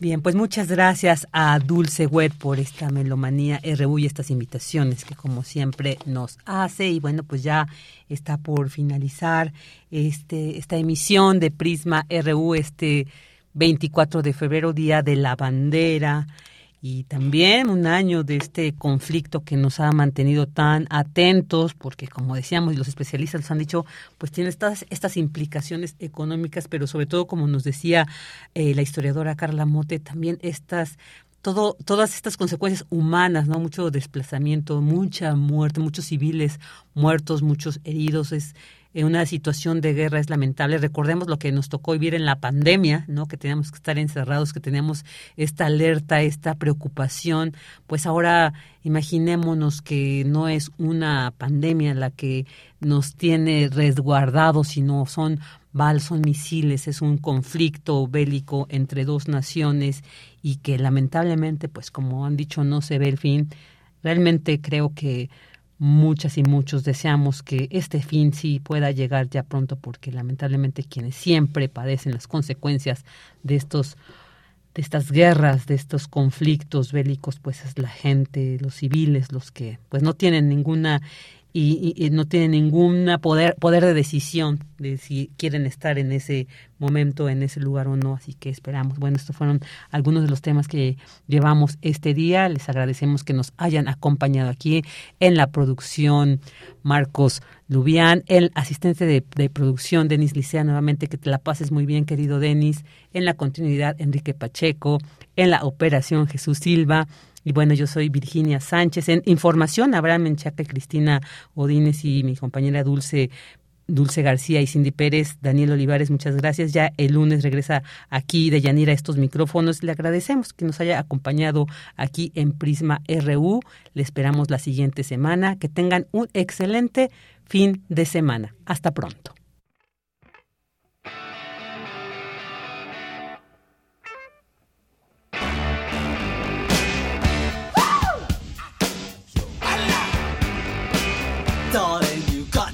Bien, pues muchas gracias a Dulce Wet por esta melomanía RU y estas invitaciones que como siempre nos hace. Y bueno, pues ya está por finalizar este, esta emisión de Prisma RU este 24 de febrero, Día de la Bandera y también un año de este conflicto que nos ha mantenido tan atentos, porque como decíamos y los especialistas nos han dicho, pues tiene estas, estas implicaciones económicas, pero sobre todo, como nos decía eh, la historiadora Carla Mote, también estas todo, todas estas consecuencias humanas, ¿no? Mucho desplazamiento, mucha muerte, muchos civiles muertos, muchos heridos, es en una situación de guerra es lamentable. Recordemos lo que nos tocó vivir en la pandemia, ¿no? Que teníamos que estar encerrados, que teníamos esta alerta, esta preocupación. Pues ahora imaginémonos que no es una pandemia la que nos tiene resguardados, sino son bal, son misiles, es un conflicto bélico entre dos naciones y que lamentablemente, pues como han dicho, no se ve el fin. Realmente creo que muchas y muchos deseamos que este fin sí pueda llegar ya pronto porque lamentablemente quienes siempre padecen las consecuencias de estos de estas guerras, de estos conflictos bélicos, pues es la gente, los civiles, los que pues no tienen ninguna y, y, no tienen ningún poder, poder de decisión de si quieren estar en ese momento, en ese lugar o no. Así que esperamos. Bueno, estos fueron algunos de los temas que llevamos este día. Les agradecemos que nos hayan acompañado aquí en la producción Marcos Lubián, el asistente de, de producción Denis Licea, nuevamente que te la pases muy bien, querido Denis, en la continuidad Enrique Pacheco, en la operación Jesús Silva y bueno, yo soy Virginia Sánchez. En información, Abraham Menchaca, Cristina Odines y mi compañera Dulce Dulce García y Cindy Pérez, Daniel Olivares, muchas gracias. Ya el lunes regresa aquí de Yanira estos micrófonos. Le agradecemos que nos haya acompañado aquí en Prisma RU. Le esperamos la siguiente semana. Que tengan un excelente fin de semana. Hasta pronto.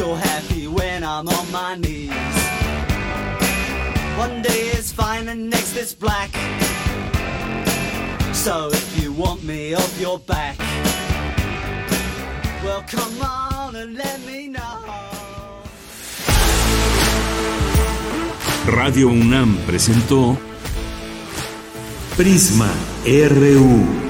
You're happy when I'm on my knees. One day is fine and next is black. So if you want me off your back, well come on and let me know. Radio UNAM presentó Prisma RU.